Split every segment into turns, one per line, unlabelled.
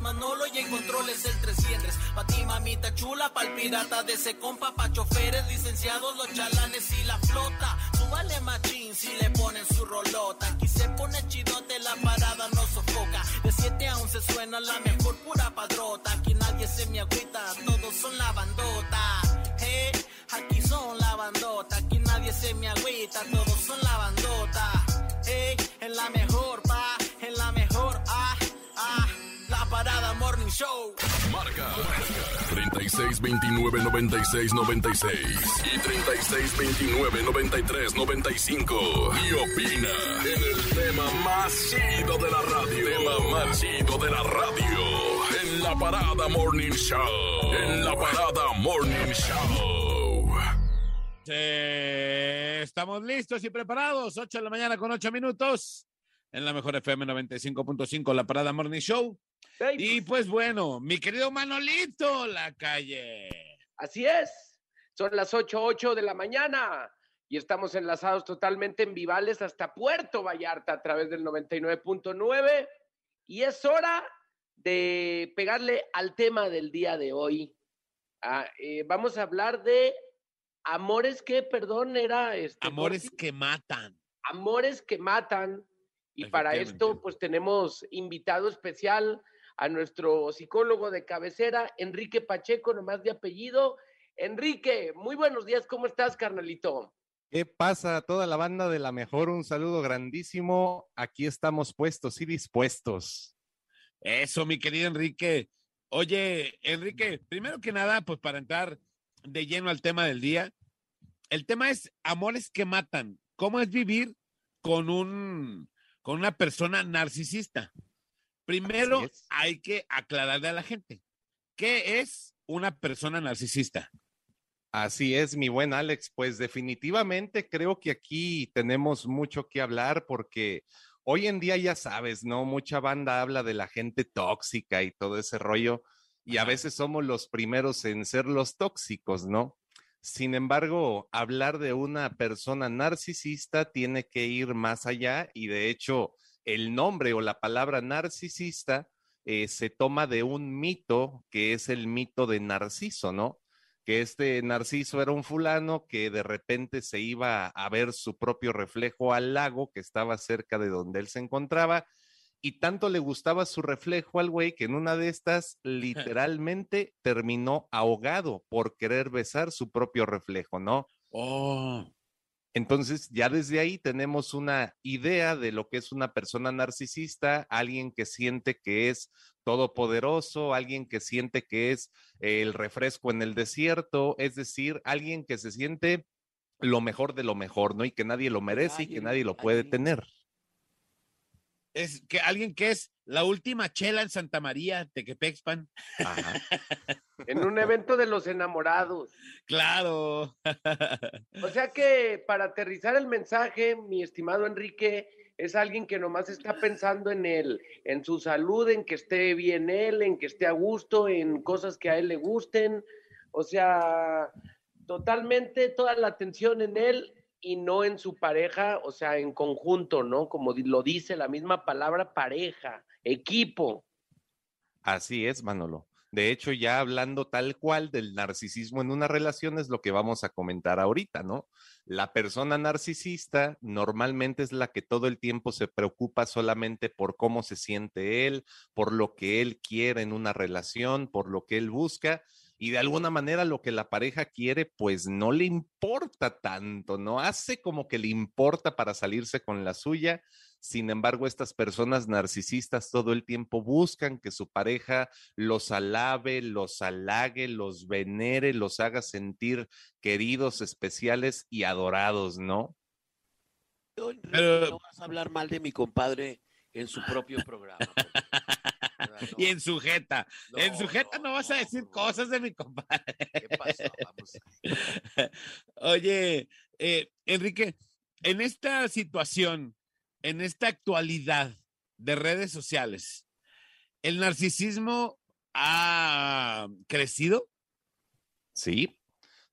Manolo y en controles el 300. Pa' ti, mamita chula, pa'l pirata de ese compa. Pa' choferes, licenciados, los chalanes y la flota. Súbale machín si le ponen su rolota. Aquí se pone chidote, la parada no sofoca. De 7 a 11 suena la mejor pura padrota. Aquí nadie se me agüita, todos son la bandota. Hey, aquí son la bandota. Aquí nadie se me agüita, todos Show.
Marca. 36 29 96 96 y 36 29 93 95. Y opina en el tema más chido de la radio. Tema más chido de la radio. En la parada Morning Show. En la parada Morning Show.
estamos listos y preparados. 8 de la mañana con 8 minutos. En la mejor FM 95.5, la parada Morning Show. Y pues bueno, mi querido Manolito, la calle.
Así es. Son las 8, 8 de la mañana y estamos enlazados totalmente en Vivales hasta Puerto Vallarta a través del 99.9 y es hora de pegarle al tema del día de hoy. Ah, eh, vamos a hablar de amores que, perdón, era... Este,
amores que matan.
Amores que matan. Y para esto, pues tenemos invitado especial a nuestro psicólogo de cabecera, Enrique Pacheco, nomás de apellido. Enrique, muy buenos días, ¿cómo estás, carnalito?
¿Qué pasa toda la banda de la mejor? Un saludo grandísimo. Aquí estamos puestos y dispuestos.
Eso, mi querido Enrique. Oye, Enrique, primero que nada, pues para entrar de lleno al tema del día, el tema es amores que matan. ¿Cómo es vivir con un con una persona narcisista? Primero hay que aclararle a la gente, ¿qué es una persona narcisista?
Así es, mi buen Alex. Pues definitivamente creo que aquí tenemos mucho que hablar porque hoy en día ya sabes, ¿no? Mucha banda habla de la gente tóxica y todo ese rollo y a veces somos los primeros en ser los tóxicos, ¿no? Sin embargo, hablar de una persona narcisista tiene que ir más allá y de hecho el nombre o la palabra narcisista eh, se toma de un mito que es el mito de Narciso, ¿no? Que este Narciso era un fulano que de repente se iba a ver su propio reflejo al lago que estaba cerca de donde él se encontraba y tanto le gustaba su reflejo al güey que en una de estas literalmente terminó ahogado por querer besar su propio reflejo, ¿no?
Oh.
Entonces, ya desde ahí tenemos una idea de lo que es una persona narcisista, alguien que siente que es todopoderoso, alguien que siente que es el refresco en el desierto, es decir, alguien que se siente lo mejor de lo mejor, ¿no? Y que nadie lo merece y que nadie lo puede tener.
Es que alguien que es la última chela en Santa María, Tequepexpan. Ajá.
en un evento de los enamorados.
Claro.
o sea que para aterrizar el mensaje, mi estimado Enrique, es alguien que nomás está pensando en él, en su salud, en que esté bien él, en que esté a gusto, en cosas que a él le gusten. O sea, totalmente toda la atención en él y no en su pareja, o sea, en conjunto, ¿no? Como lo dice la misma palabra pareja, equipo.
Así es, Manolo. De hecho, ya hablando tal cual del narcisismo en una relación es lo que vamos a comentar ahorita, ¿no? La persona narcisista normalmente es la que todo el tiempo se preocupa solamente por cómo se siente él, por lo que él quiere en una relación, por lo que él busca, y de alguna manera lo que la pareja quiere, pues no le importa tanto, ¿no? Hace como que le importa para salirse con la suya. Sin embargo, estas personas narcisistas todo el tiempo buscan que su pareja los alabe, los halague, los venere, los haga sentir queridos, especiales y adorados, ¿no?
no vas a hablar mal de mi compadre en su propio programa.
y en sujeta. en sujeta no, vas a decir cosas de mi compadre. ¿Qué pasó? Vamos. Oye, eh, Enrique, en esta situación, en esta actualidad de redes sociales, ¿el narcisismo ha crecido.
Sí,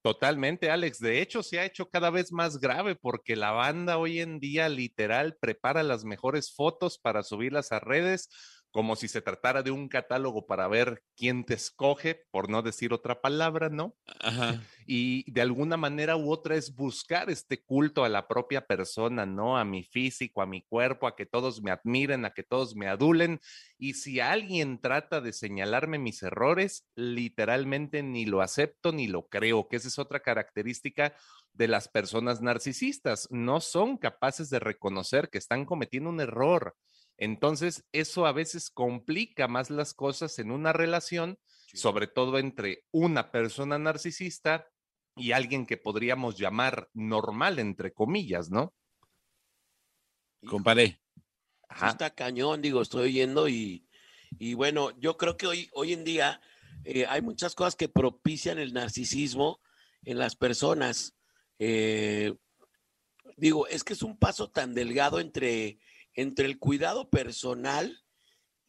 totalmente, Alex. De hecho, se ha hecho cada vez más grave porque la banda hoy en día literal prepara las mejores fotos para subirlas a redes como si se tratara de un catálogo para ver quién te escoge, por no decir otra palabra, ¿no?
Ajá.
Y de alguna manera u otra es buscar este culto a la propia persona, ¿no? A mi físico, a mi cuerpo, a que todos me admiren, a que todos me adulen. Y si alguien trata de señalarme mis errores, literalmente ni lo acepto ni lo creo, que esa es otra característica de las personas narcisistas. No son capaces de reconocer que están cometiendo un error entonces, eso a veces complica más las cosas en una relación, sobre todo entre una persona narcisista y alguien que podríamos llamar normal, entre comillas, ¿no?
Comparé.
Está cañón, digo, estoy oyendo y, y bueno, yo creo que hoy, hoy en día eh, hay muchas cosas que propician el narcisismo en las personas. Eh, digo, es que es un paso tan delgado entre entre el cuidado personal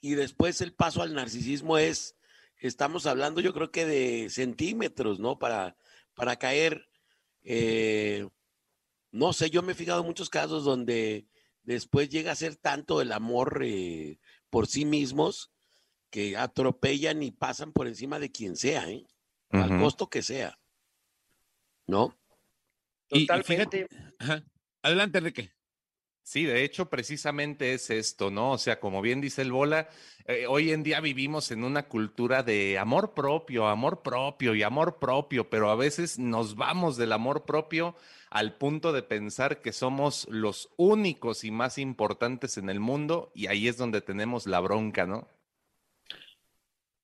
y después el paso al narcisismo es, estamos hablando yo creo que de centímetros, ¿no? Para, para caer, eh, no sé, yo me he fijado en muchos casos donde después llega a ser tanto el amor eh, por sí mismos que atropellan y pasan por encima de quien sea, ¿eh? al costo que sea. ¿No?
Totalmente. Adelante, Enrique.
Sí, de hecho, precisamente es esto, ¿no? O sea, como bien dice el Bola, eh, hoy en día vivimos en una cultura de amor propio, amor propio y amor propio, pero a veces nos vamos del amor propio al punto de pensar que somos los únicos y más importantes en el mundo y ahí es donde tenemos la bronca, ¿no?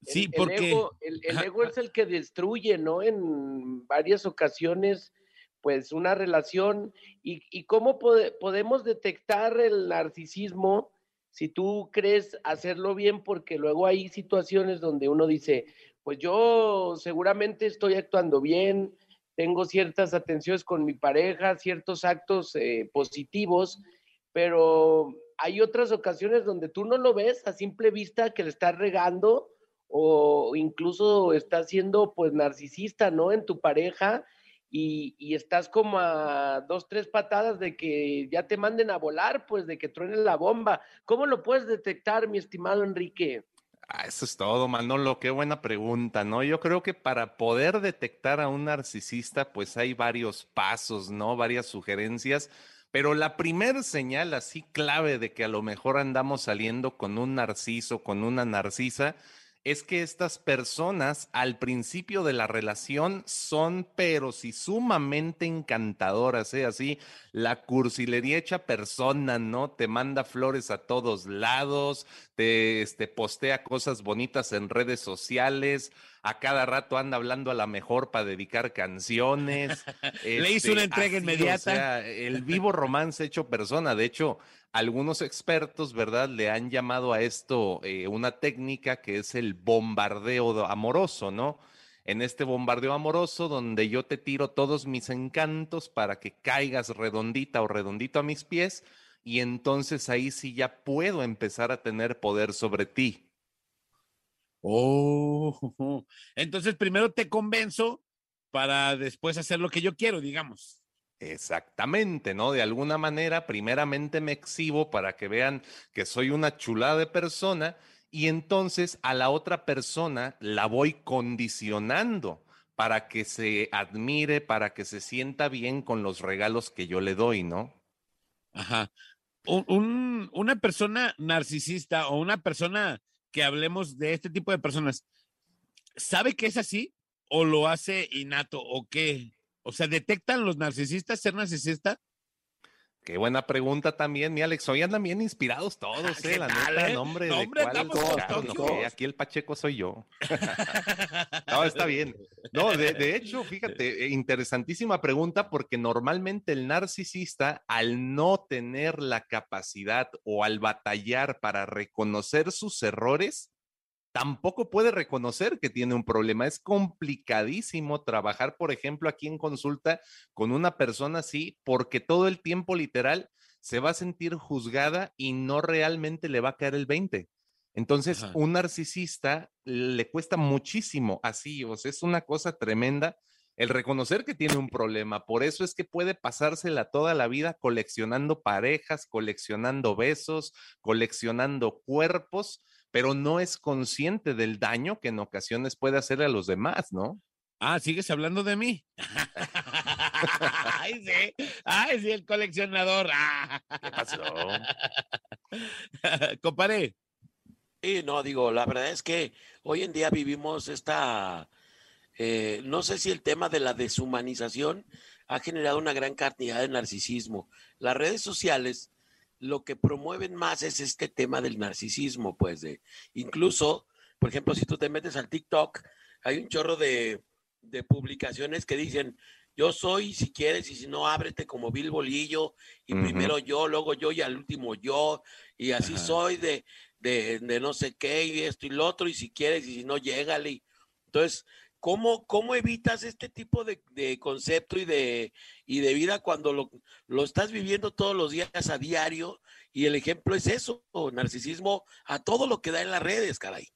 Sí, porque... el ego es el que destruye, ¿no? En varias ocasiones pues una relación y, cómo podemos detectar el narcisismo si tú crees hacerlo bien, porque luego hay situaciones donde uno dice, pues yo seguramente estoy actuando bien, tengo ciertas atenciones con mi pareja, ciertos actos eh, positivos, pero hay otras ocasiones donde tú no lo ves a simple vista que le estás regando o incluso estás siendo pues narcisista, ¿no? En tu pareja y, estás como a dos, tres patadas de que ya te manden a volar, pues de que truene la bomba. ¿Cómo lo puedes detectar, mi estimado Enrique?
Ah, eso es todo, Manolo. Qué buena pregunta, ¿no? Yo creo que para poder detectar a un narcisista, pues hay varios pasos, ¿no? Varias sugerencias. Pero la primera señal así clave de que a lo mejor andamos saliendo con un narciso, con una narcisa, es que estas personas al principio de la relación son, pero sí sumamente encantadoras, ¿eh? Así, la cursilería hecha persona, ¿no? Te manda flores a todos lados, te este, postea cosas bonitas en redes sociales, a cada rato anda hablando a la mejor para dedicar canciones.
Le hizo una este, entrega inmediata. O
sea, el vivo romance hecho persona. De hecho, algunos expertos, ¿verdad? Le han llamado a esto eh, una técnica que es el bombardeo amoroso, ¿no? En este bombardeo amoroso donde yo te tiro todos mis encantos para que caigas redondita o redondito a mis pies y entonces ahí sí ya puedo empezar a tener poder sobre ti.
Oh, entonces primero te convenzo para después hacer lo que yo quiero, digamos.
Exactamente, ¿no? De alguna manera, primeramente me exhibo para que vean que soy una chulada de persona y entonces a la otra persona la voy condicionando para que se admire, para que se sienta bien con los regalos que yo le doy, ¿no?
Ajá. una persona narcisista o una persona que hablemos de este tipo de personas, ¿sabe que es así o lo hace innato o qué? O sea, ¿detectan los narcisistas ser narcisista?
Qué buena pregunta también, mi Alex. Hoy andan bien inspirados todos, ¿eh? La neta, eh? nombre, de cuál, aquí el Pacheco soy yo. no, está bien. No, de, de, hecho, fíjate, eh, interesantísima pregunta porque normalmente el narcisista, al no tener la capacidad o al batallar para reconocer sus errores, tampoco puede reconocer que tiene un problema. Es complicadísimo trabajar, por ejemplo, aquí en consulta con una persona así, porque todo el tiempo literal se va a sentir juzgada y no realmente le va a caer el 20. Entonces,
Ajá.
un narcisista le cuesta muchísimo así, o sea, es una cosa tremenda el reconocer que tiene un problema. Por eso es que puede pasársela toda la vida coleccionando parejas, coleccionando besos, coleccionando cuerpos, pero no es consciente del daño que en ocasiones puede hacerle a los demás, ¿no?
Ah, ¿sigues hablando de mí? Ay, sí. Ay, sí, el coleccionador.
¿Qué pasó?
Comparé.
Sí, no, digo, la verdad es que hoy en día vivimos esta, eh, no sé si el tema de la deshumanización ha generado una gran cantidad de narcisismo. Las redes sociales lo que promueven más es este tema del narcisismo, pues de, incluso, por ejemplo, si tú te metes al TikTok, hay un chorro de, de publicaciones que dicen, yo soy, si quieres, y si no, ábrete como Bill Bolillo, y
Ujú.
primero yo, luego yo, y al último yo, y así soy de, de, de no sé qué, y esto y lo otro, y si quieres, y si no, llégale. Entonces, ¿cómo, cómo evitas este tipo de, de concepto y de, y de vida cuando lo, lo estás viviendo todos los días a diario? Y el ejemplo es eso, narcisismo a todo lo que da en las redes, caray.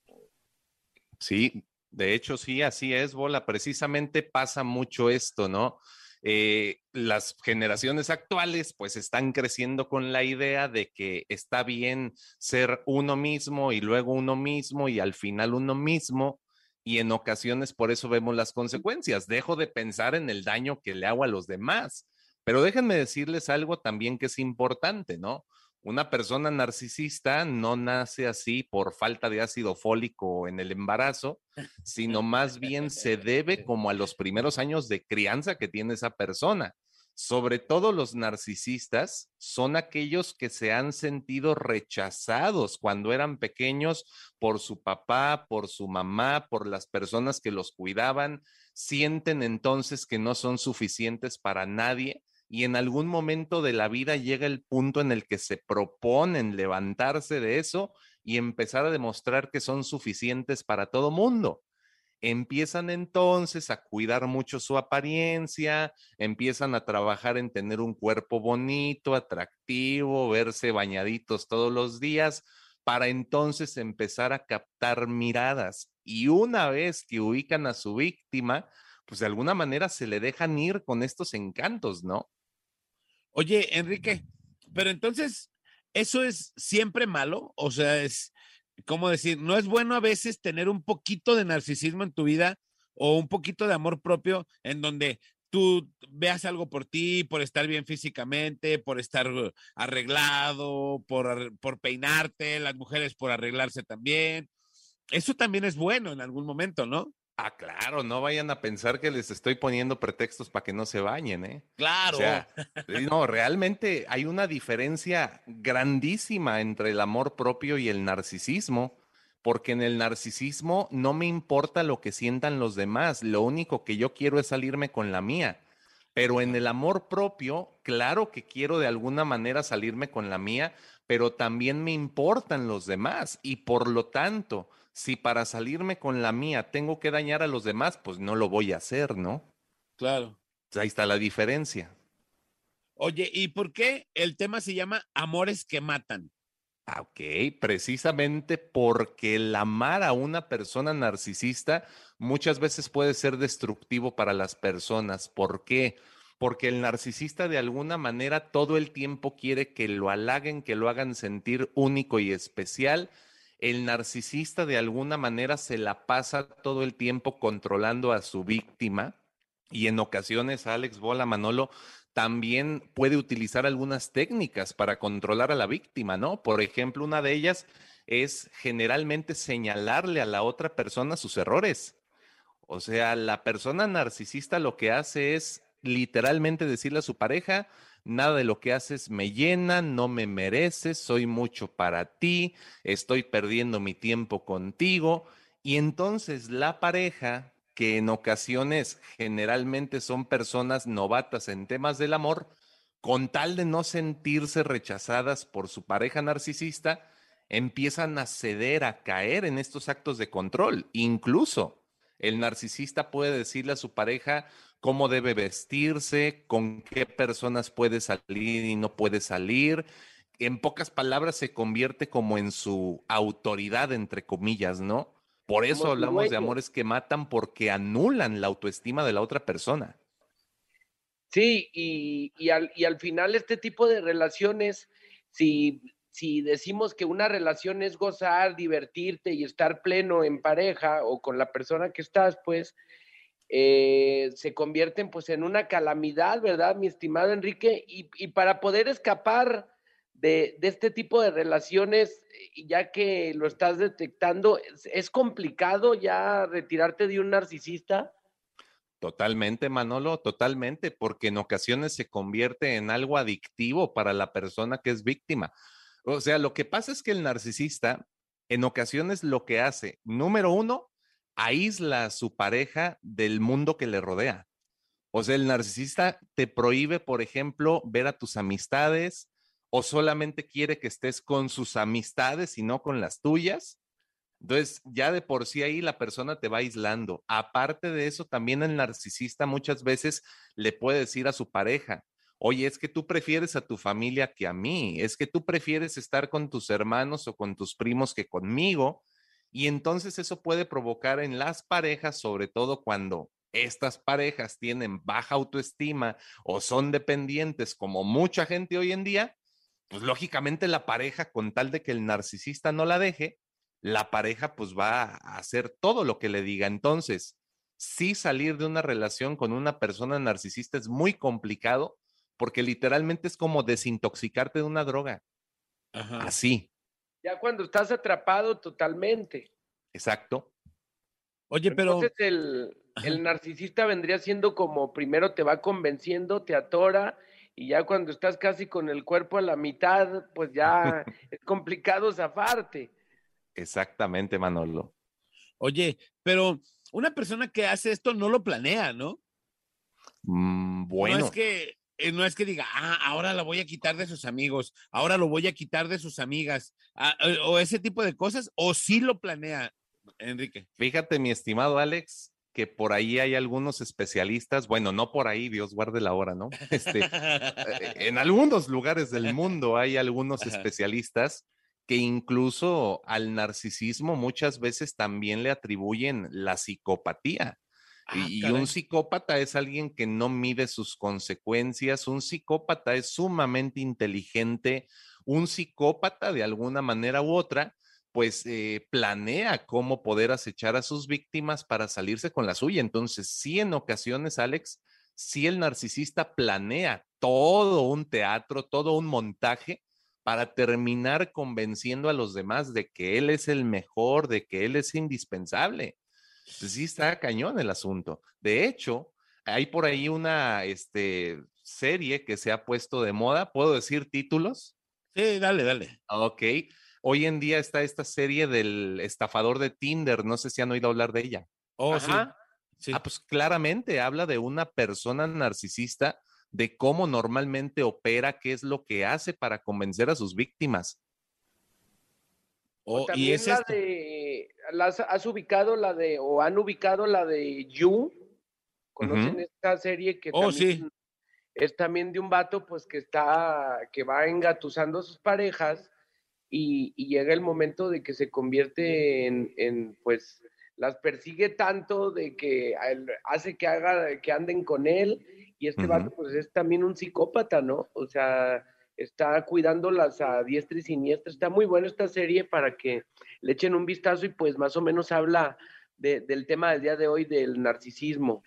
Sí, de hecho, sí, así es, Bola. Precisamente pasa mucho esto, ¿no? Eh, las generaciones actuales pues están creciendo con la idea de que está bien ser uno mismo y luego uno mismo y al final uno mismo y en ocasiones por eso vemos las consecuencias. Dejo de pensar en el daño que le hago a los demás. Pero déjenme decirles algo también que es importante, ¿no? Una persona narcisista no nace así por falta de ácido fólico en el embarazo, sino más bien se debe como a los primeros años de crianza que tiene esa persona. Sobre todo los narcisistas son aquellos que se han sentido rechazados cuando eran pequeños por su papá, por su mamá, por las personas que los cuidaban, sienten entonces que no son suficientes para nadie y en algún momento de la vida llega el punto en el que se proponen levantarse de eso y empezar a demostrar que son suficientes para todo mundo. Empiezan entonces a cuidar mucho su apariencia, empiezan a trabajar en tener un cuerpo bonito, atractivo, verse bañaditos todos los días, para entonces empezar a captar miradas. Y una vez que ubican a su víctima, pues de alguna manera se le dejan ir con estos encantos, ¿no?
Oye, Enrique, pero entonces, ¿eso es siempre malo? O sea, es, ¿cómo decir? ¿No es bueno a veces tener un poquito de narcisismo en tu vida o un poquito de amor propio en donde tú veas algo por ti, por estar bien físicamente, por estar uh, arreglado, por, por peinarte, las mujeres por arreglarse también? Eso también es bueno en algún momento, ¿no?
Ah, claro, no vayan a pensar que les estoy poniendo pretextos para que no se bañen, ¿eh?
Claro.
O sea, eh, no, realmente hay una diferencia grandísima entre el amor propio y el narcisismo, porque en el narcisismo no me importa lo que sientan los demás, lo único que yo quiero es salirme con la mía. Pero en el amor propio, claro que quiero de alguna manera salirme con la mía, pero también me importan los demás y por lo tanto, si para salirme con la mía tengo que dañar a los demás, pues no lo voy a hacer, ¿no?
claro.
Pues ahí está la diferencia.
Oye, ¿y por qué el tema se llama Amores que matan?
Ah, Ok, precisamente porque el amar a una persona narcisista muchas veces puede ser destructivo para las personas. ¿Por qué? Porque el narcisista de alguna manera todo el tiempo quiere que lo halaguen, que lo hagan sentir único y especial. El narcisista de alguna manera se la pasa todo el tiempo controlando a su víctima y en ocasiones, Alex Bola Manolo, también puede utilizar algunas técnicas para controlar a la víctima, ¿no? Por ejemplo, una de ellas es generalmente señalarle a la otra persona sus errores. O sea, la persona narcisista lo que hace es literalmente decirle a su pareja, nada de lo que haces me llena, no me mereces, soy mucho para ti, estoy perdiendo mi tiempo contigo. Y entonces la pareja, que en ocasiones generalmente son personas novatas en temas del amor, con tal de no sentirse rechazadas por su pareja narcisista, empiezan a ceder, a caer en estos actos de control. Incluso el narcisista puede decirle a su pareja cómo debe vestirse, con qué personas puede salir y no puede salir, en pocas palabras se convierte como en su autoridad, entre comillas, ¿no? Por eso
Como
hablamos de amores que matan porque anulan la autoestima de la otra persona.
Sí, y, y al, y al final este tipo de relaciones, si, si decimos que una relación es gozar, divertirte y estar pleno en pareja o con la persona que estás, pues eh, se convierten pues en una calamidad, ¿verdad, mi estimado Enrique? Y, y para poder escapar de, de este tipo de relaciones, ya que lo estás detectando, ¿es, es complicado ya retirarte de un narcisista?
Totalmente, Manolo, totalmente, porque en ocasiones se convierte en algo adictivo para la persona que es víctima. O sea, lo que pasa es que el narcisista en ocasiones lo que hace, número uno, aísla a su pareja del mundo que le rodea. O sea, el narcisista te prohíbe, por ejemplo, ver a tus amistades o solamente quiere que estés con sus amistades y no con las tuyas. Entonces, ya de por sí ahí la persona te va aislando. Aparte de eso, también el narcisista muchas veces le puede decir a su pareja, oye, es que tú prefieres a tu familia que a mí, es que tú prefieres estar con tus hermanos o con tus primos que conmigo. Y entonces eso puede provocar en las parejas, sobre todo cuando estas parejas tienen baja autoestima o son dependientes, como mucha gente hoy en día, pues lógicamente la pareja, con tal de que el narcisista no la deje, la pareja pues va a hacer todo lo que le diga. Entonces, sí salir de una relación con una persona narcisista es muy complicado porque literalmente es como desintoxicarte de una droga.
Ajá.
Así,
Ya cuando estás atrapado totalmente.
exacto.
Oye, pero
Entonces el, el narcisista vendría siendo como primero te va convenciendo, te atora y ya cuando estás casi con el cuerpo a la mitad, pues ya es complicado zafarte.
Exactamente, Manolo.
Oye, pero una persona que hace esto no lo planea, ¿no?
Mm, bueno,
No es que eh, no es que diga, ah, ahora la voy a quitar de sus amigos, ahora lo voy a quitar de sus amigas, ah, eh, o ese tipo de cosas, o sí lo planea, Enrique.
fíjate, mi estimado Alex, que por ahí hay algunos especialistas, bueno, no por ahí, Dios guarde la hora, ¿no? Este, eh, en algunos lugares del mundo hay algunos especialistas que incluso al narcisismo muchas veces también le atribuyen la psicopatía.
Ah,
Y,
caray.
un psicópata es alguien que no mide sus consecuencias, un psicópata es sumamente inteligente, un psicópata de alguna manera u otra, pues eh, planea cómo poder acechar a sus víctimas para salirse con la suya. Entonces, sí, en ocasiones, Alex, sí el narcisista planea todo un teatro, todo un montaje para terminar convenciendo a los demás de que él es el mejor, de que él es indispensable. Pues sí está cañón el asunto. De hecho, hay por ahí una este, serie que se ha puesto de moda. ¿Puedo decir títulos?
Sí, dale, dale.
Ok. Hoy en día está esta serie del estafador de Tinder. No sé si han oído hablar de ella.
Oh,
Ajá.
sí. sí.
Ah, pues claramente habla de una persona narcisista, de cómo normalmente opera, qué es lo que hace para convencer a sus víctimas.
Oh,
O
y
también
es
la de, las, ¿has ubicado la de, o han ubicado la de You? ¿Conocen esta serie que
Oh,
también
sí.
es también de un vato pues que está, que va engatusando a sus parejas y, y llega el momento de que se convierte en, en, pues las persigue tanto de que hace que haga, que anden con él y este
Ujú.
vato pues es también un psicópata, ¿no? O sea, está cuidándolas a diestra y siniestra. Está muy buena esta serie para que le echen un vistazo y pues más o menos habla de- del tema del día de hoy del narcisismo.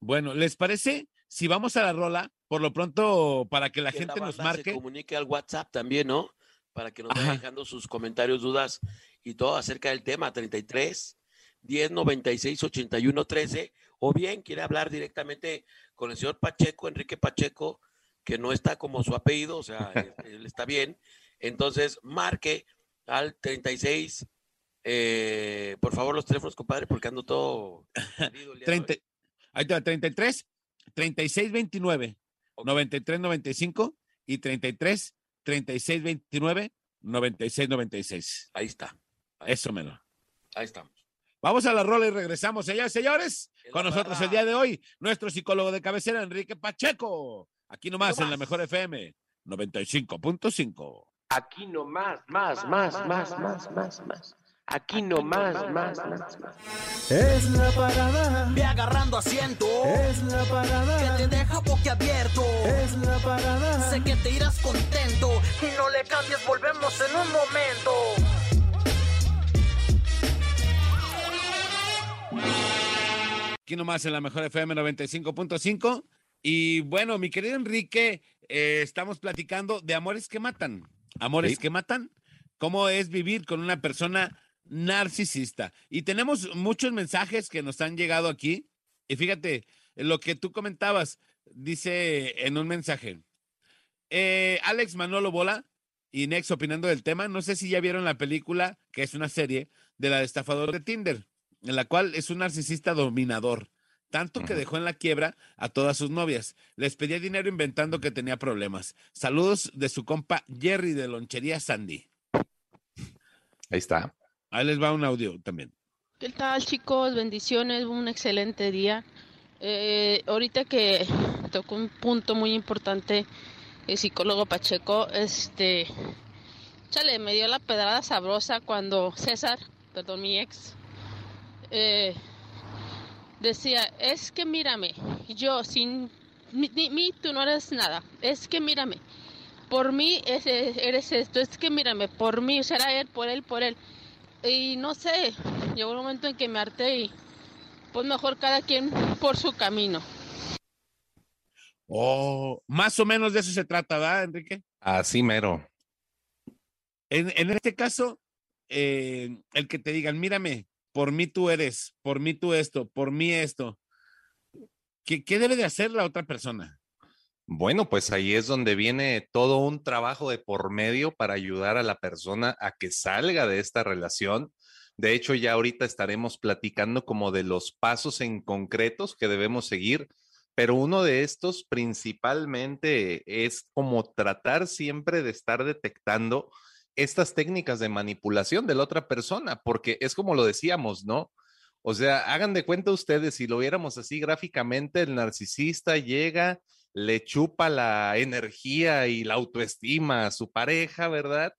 Bueno, ¿les parece? Si vamos a la rola, por lo pronto, para que la
que
gente nos
banda
marque.
Se comunique al WhatsApp también, ¿no? Para que nos vaya
Ajá.
dejando sus comentarios, dudas y todo acerca del tema 33 10 96 81 13 o bien quiere hablar directamente con el señor Pacheco, Enrique Pacheco, que no está como su apellido, o sea, él, está bien. Entonces, marque al 36 eh, por favor, los teléfonos, compadre, porque ando todo perdido el día de hoy.
30, ahí va, 33, 36, 29,
Ok.
93, 95 y 33, 36, 29, 96, 96.
Ahí está. Ahí,
Eso menos.
ahí estamos.
Vamos a la rola y regresamos, señores, señores. Con nosotros el día de hoy, nuestro psicólogo de cabecera, Enrique Pacheco. Aquí nomás, en la
nomás.
mejor FM 95.5.
Aquí no más, más, más, más, más, más, más. Aquí no más, más, más, más.
Es la parada.
Ve agarrando asiento.
Es la parada.
Que te deja boquiabierto.
Es la parada.
Sé que te irás contento. Y no le cambies, volvemos en un momento.
Aquí nomás en la mejor FM 95.5. Y bueno, mi querido Enrique, eh, estamos platicando de amores que matan. Amores
Sí.
que matan. ¿Cómo es vivir con una persona narcisista? Y tenemos muchos mensajes que nos han llegado aquí. Y fíjate, lo que tú comentabas, dice en un mensaje. eh, Alex Manolo Bola y Nex opinando del tema. No sé si ya vieron la película, que es una serie, de la de estafador de Tinder, en la cual es un narcisista dominador. Tanto que dejó en la quiebra a todas sus novias. Les pedía dinero inventando que tenía problemas. Saludos de su compa Jerry de Lonchería Sandy.
Ahí está.
Ahí les va un audio también.
¿Qué tal chicos? Bendiciones, un excelente día. Eh, ahorita que tocó un punto muy importante el psicólogo Pacheco, este, chale, me dio la pedrada sabrosa cuando César, perdón, mi ex, eh, decía, es que mírame, yo sin ni, ni- mí tú no eres nada, es que mírame, por mí es- eres esto, es que mírame, por mí será él, por él, por él. Y no sé, llegó un momento en que me harté y pues mejor cada quien por su camino.
Oh, más o menos de eso se trata, ¿verdad, Enrique?
Así mero.
En, en este caso, eh, el que te digan, mírame, por mí tú eres, por mí tú esto, por mí esto. ¿Qué, qué debe de hacer la otra persona?
Bueno, pues ahí es donde viene todo un trabajo de por medio para ayudar a la persona a que salga de esta relación. De hecho, ya ahorita estaremos platicando como de los pasos en concretos que debemos seguir, pero uno de estos principalmente es como tratar siempre de estar detectando estas técnicas de manipulación de la otra persona, porque es como lo decíamos, ¿no? O sea, hagan de cuenta ustedes, si lo viéramos así gráficamente, el narcisista llega, le chupa la energía y la autoestima a su pareja, ¿verdad?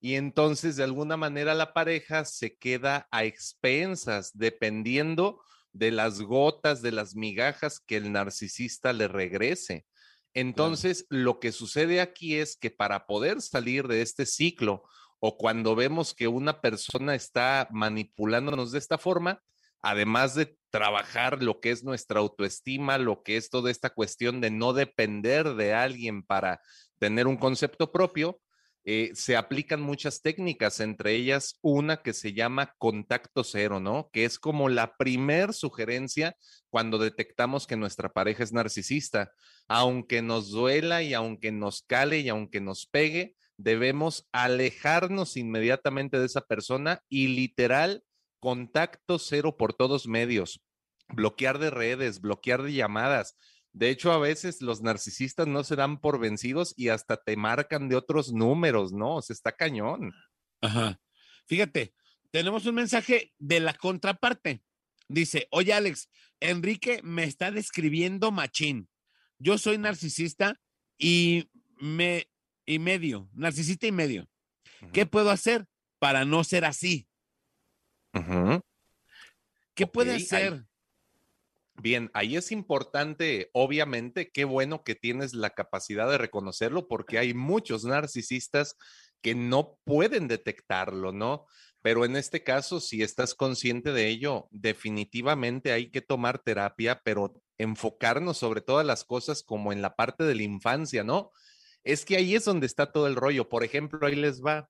Y entonces de alguna manera la pareja se queda a expensas dependiendo de las gotas, de las migajas que el narcisista le regrese. Entonces, lo que sucede aquí es que para poder salir de este ciclo o cuando vemos que una persona está manipulándonos de esta forma, además de trabajar lo que es nuestra autoestima, lo que es toda esta cuestión de no depender de alguien para tener un concepto propio, eh, se aplican muchas técnicas, entre ellas una que se llama contacto cero, ¿no? Que es como la primer sugerencia cuando detectamos que nuestra pareja es narcisista. Aunque nos duela y aunque nos cale y aunque nos pegue, debemos alejarnos inmediatamente de esa persona y literal contacto cero por todos medios, bloquear de redes, bloquear de llamadas. De hecho, a veces los narcisistas no se dan por vencidos y hasta te marcan de otros números, ¿no? O sea, está cañón.
Ajá. Fíjate, tenemos un mensaje de la contraparte. Dice, oye Alex, Enrique me está describiendo machín. Yo soy narcisista y me y medio, narcisista y medio. ¿Qué puedo hacer para no ser así? ¿Qué puede hacer?
Bien, ahí es importante, obviamente, qué bueno que tienes la capacidad de reconocerlo porque hay muchos narcisistas que no pueden detectarlo, ¿no? Pero en este caso, si estás consciente de ello, definitivamente hay que tomar terapia, pero enfocarnos sobre todas las cosas como en la parte de la infancia, ¿no? Es que ahí es donde está todo el rollo. Por ejemplo, ahí les va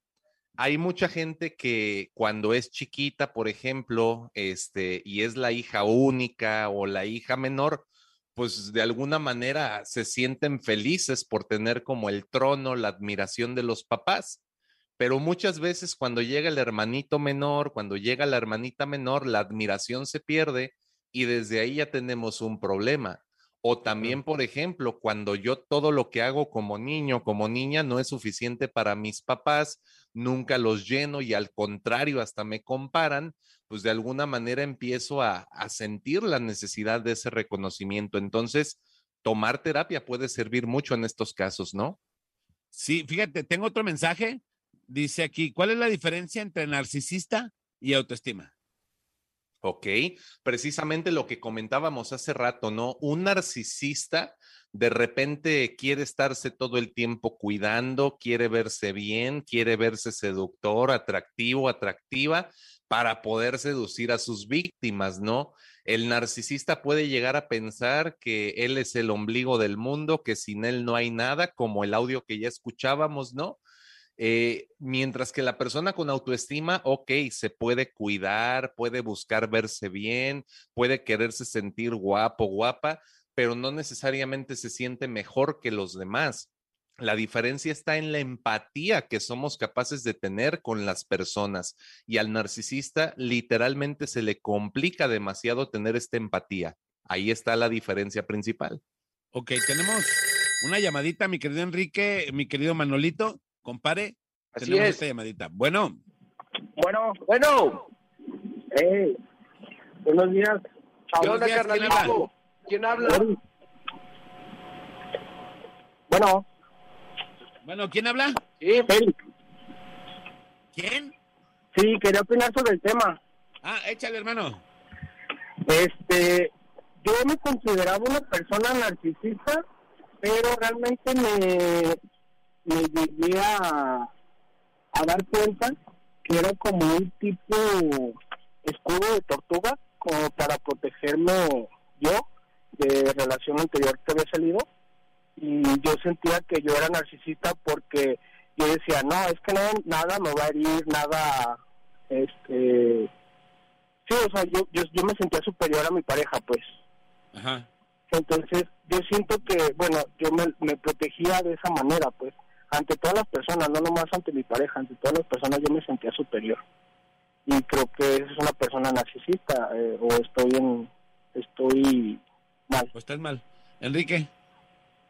hay mucha gente que cuando es chiquita, por ejemplo, este, y es la hija única o la hija menor, pues de alguna manera se sienten felices por tener como el trono, la admiración de los papás. Pero muchas veces cuando llega el hermanito menor, cuando llega la hermanita menor, la admiración se pierde y desde ahí ya tenemos un problema. O también, por ejemplo, cuando yo todo lo que hago como niño, como niña, no es suficiente para mis papás, nunca los lleno y al contrario, hasta me comparan, pues de alguna manera empiezo a, a sentir la necesidad de ese reconocimiento. Entonces, tomar terapia puede servir mucho en estos casos, ¿no?
Sí, fíjate, tengo otro mensaje. Dice aquí, ¿cuál es la diferencia entre narcisista y autoestima?
Ok, precisamente lo que comentábamos hace rato, ¿no? Un narcisista de repente quiere estarse todo el tiempo cuidando, quiere verse bien, quiere verse seductor, atractivo, atractiva para poder seducir a sus víctimas, ¿no? El narcisista puede llegar a pensar que él es el ombligo del mundo, que sin él no hay nada, como el audio que ya escuchábamos, ¿no? Eh, mientras que la persona con autoestima, ok, se puede cuidar, puede buscar verse bien, puede quererse sentir guapo, guapa, pero no necesariamente se siente mejor que los demás. La diferencia está en la empatía que somos capaces de tener con las personas y al narcisista literalmente se le complica demasiado tener esta empatía. Ahí está la diferencia principal.
Ok, tenemos una llamadita, mi querido Enrique, mi querido Manolito, compare.
Así
tenemos
es.
esta llamadita. Bueno,
Bueno,
Bueno,
eh, buenos días.
¿qué
Buenos
onda,
días, ¿quién
habla?
Bueno,
bueno, ¿quién habla?
Sí,
¿Quién?
sí, quería opinar sobre el tema.
Ah, échale, hermano.
Este, yo me consideraba una persona narcisista, pero realmente me, me llegué a, a dar cuenta que era como un tipo escudo de tortuga, como para protegerme yo de relación anterior que había salido. Y yo sentía que yo era narcisista porque yo decía, no, es que no, nada me va a herir, nada, este, sí, o sea, yo, yo, yo me sentía superior a mi pareja, pues.
Ajá.
Entonces, yo siento que, bueno, yo me, me protegía de esa manera, pues, ante todas las personas, no nomás ante mi pareja, ante todas las personas yo me sentía superior. Y creo que esa es una persona narcisista, eh, o estoy en, estoy mal.
Pues estás mal. Enrique.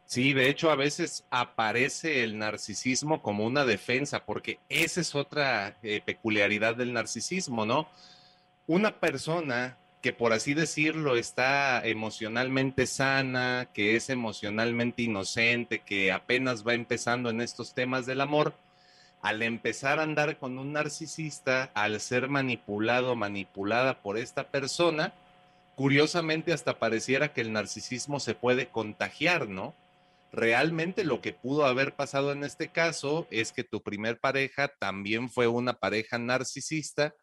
Sí, de hecho a veces aparece el narcisismo como una defensa, porque esa es otra eh, peculiaridad del narcisismo, ¿no? Una persona que por así decirlo está emocionalmente sana, que es emocionalmente inocente, que apenas va empezando en estos temas del amor, al empezar a andar con un narcisista, al ser manipulado, manipulada por esta persona, curiosamente hasta pareciera que el narcisismo se puede contagiar, ¿no? Realmente lo que pudo haber pasado en este caso es que tu primer pareja también fue una pareja narcisista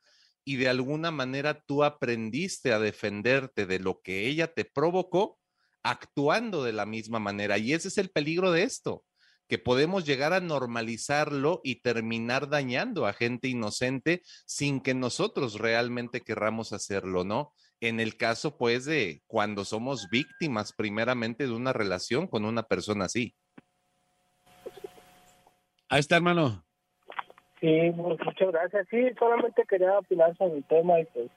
y de alguna manera tú aprendiste a defenderte de lo que ella te provocó actuando de la misma manera. Y ese es el peligro de esto, que podemos llegar a normalizarlo y terminar dañando a gente inocente sin que nosotros realmente querramos hacerlo, ¿no? En el caso, pues, de cuando somos víctimas primeramente de una relación con una persona así.
Ahí está, hermano.
Sí, pues, muchas gracias. Sí, solamente quería opinar sobre el tema y pues,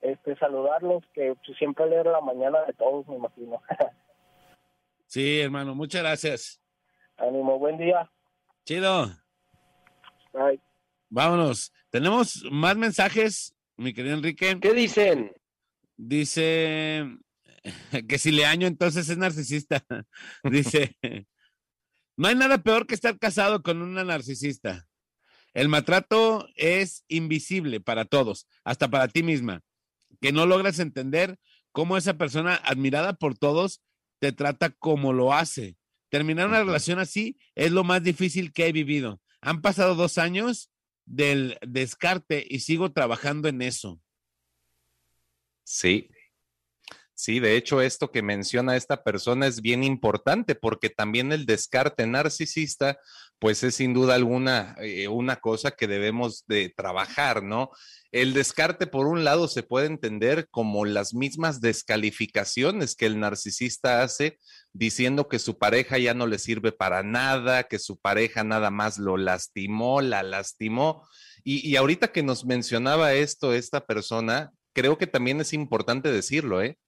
este, saludarlos, que pues, siempre leer la mañana de todos, me imagino.
Sí, hermano, muchas gracias.
Ánimo, buen día.
Chido.
Bye.
Vámonos. Tenemos más mensajes, mi querido Enrique.
¿qué dicen?
Dice que si le año entonces es narcisista. Dice, no hay nada peor que estar casado con una narcisista. El maltrato es invisible para todos, hasta para ti misma, que no logras entender cómo esa persona admirada por todos te trata como lo hace. Terminar una relación así es lo más difícil que he vivido. Han pasado dos años del descarte y sigo trabajando en eso.
Sí. Sí, de hecho, esto que menciona esta persona es bien importante porque también el descarte narcisista, pues es sin duda alguna eh, una cosa que debemos de trabajar, ¿no? El descarte, por un lado, se puede entender como las mismas descalificaciones que el narcisista hace diciendo que su pareja ya no le sirve para nada, que su pareja nada más lo lastimó, la lastimó. Y, y ahorita que nos mencionaba esto esta persona, creo que también es importante decirlo, ¿eh?